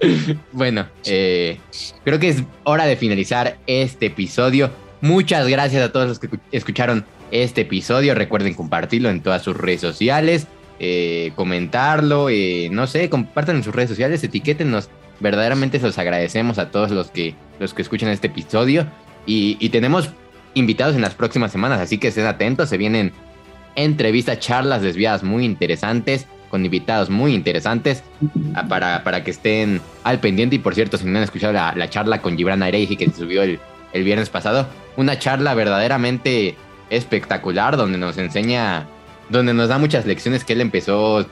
bueno eh, creo que es hora de finalizar este episodio. Muchas gracias a todos los que escucharon este episodio. Recuerden compartirlo en todas sus redes sociales eh, comentarlo, eh, no sé, compartan en sus redes sociales, etiquétenos. Verdaderamente se los agradecemos a todos los que, los que escuchan este episodio. Y, tenemos invitados en las próximas semanas, así que estén atentos. Se vienen entrevistas, charlas desviadas muy interesantes, con invitados muy interesantes, para, para que estén al pendiente. Y por cierto, si no han escuchado la, charla con Gibran Areji que se subió el, el viernes pasado, una charla verdaderamente espectacular donde nos enseña donde nos da muchas lecciones que él empezó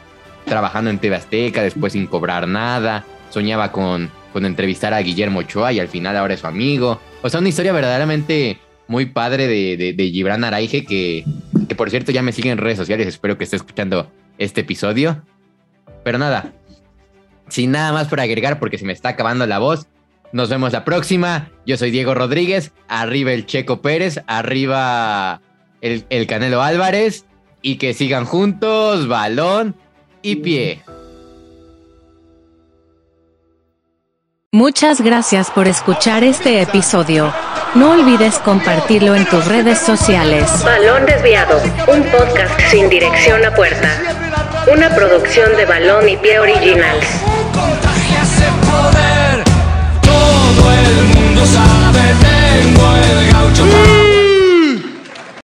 trabajando en TV Azteca, después sin cobrar nada, soñaba con, con entrevistar a Guillermo Ochoa y al final ahora es su amigo. O sea, una historia verdaderamente muy padre de, de, Gibran Araige, que, que por cierto ya me sigue en redes sociales, espero que esté escuchando este episodio. Pero nada, sin nada más por agregar porque se me está acabando la voz. Nos vemos la próxima. Yo soy Diego Rodríguez. Arriba el Checo Pérez. Arriba el, el Canelo Álvarez y que sigan juntos, balón y pie.
Muchas gracias por escuchar este episodio. No olvides compartirlo en tus redes sociales. Balón desviado, un podcast sin dirección a puerta. Una producción de balón y pie original.
Contagia ese poder. Todo el mundo sabe, tengo el gaucho.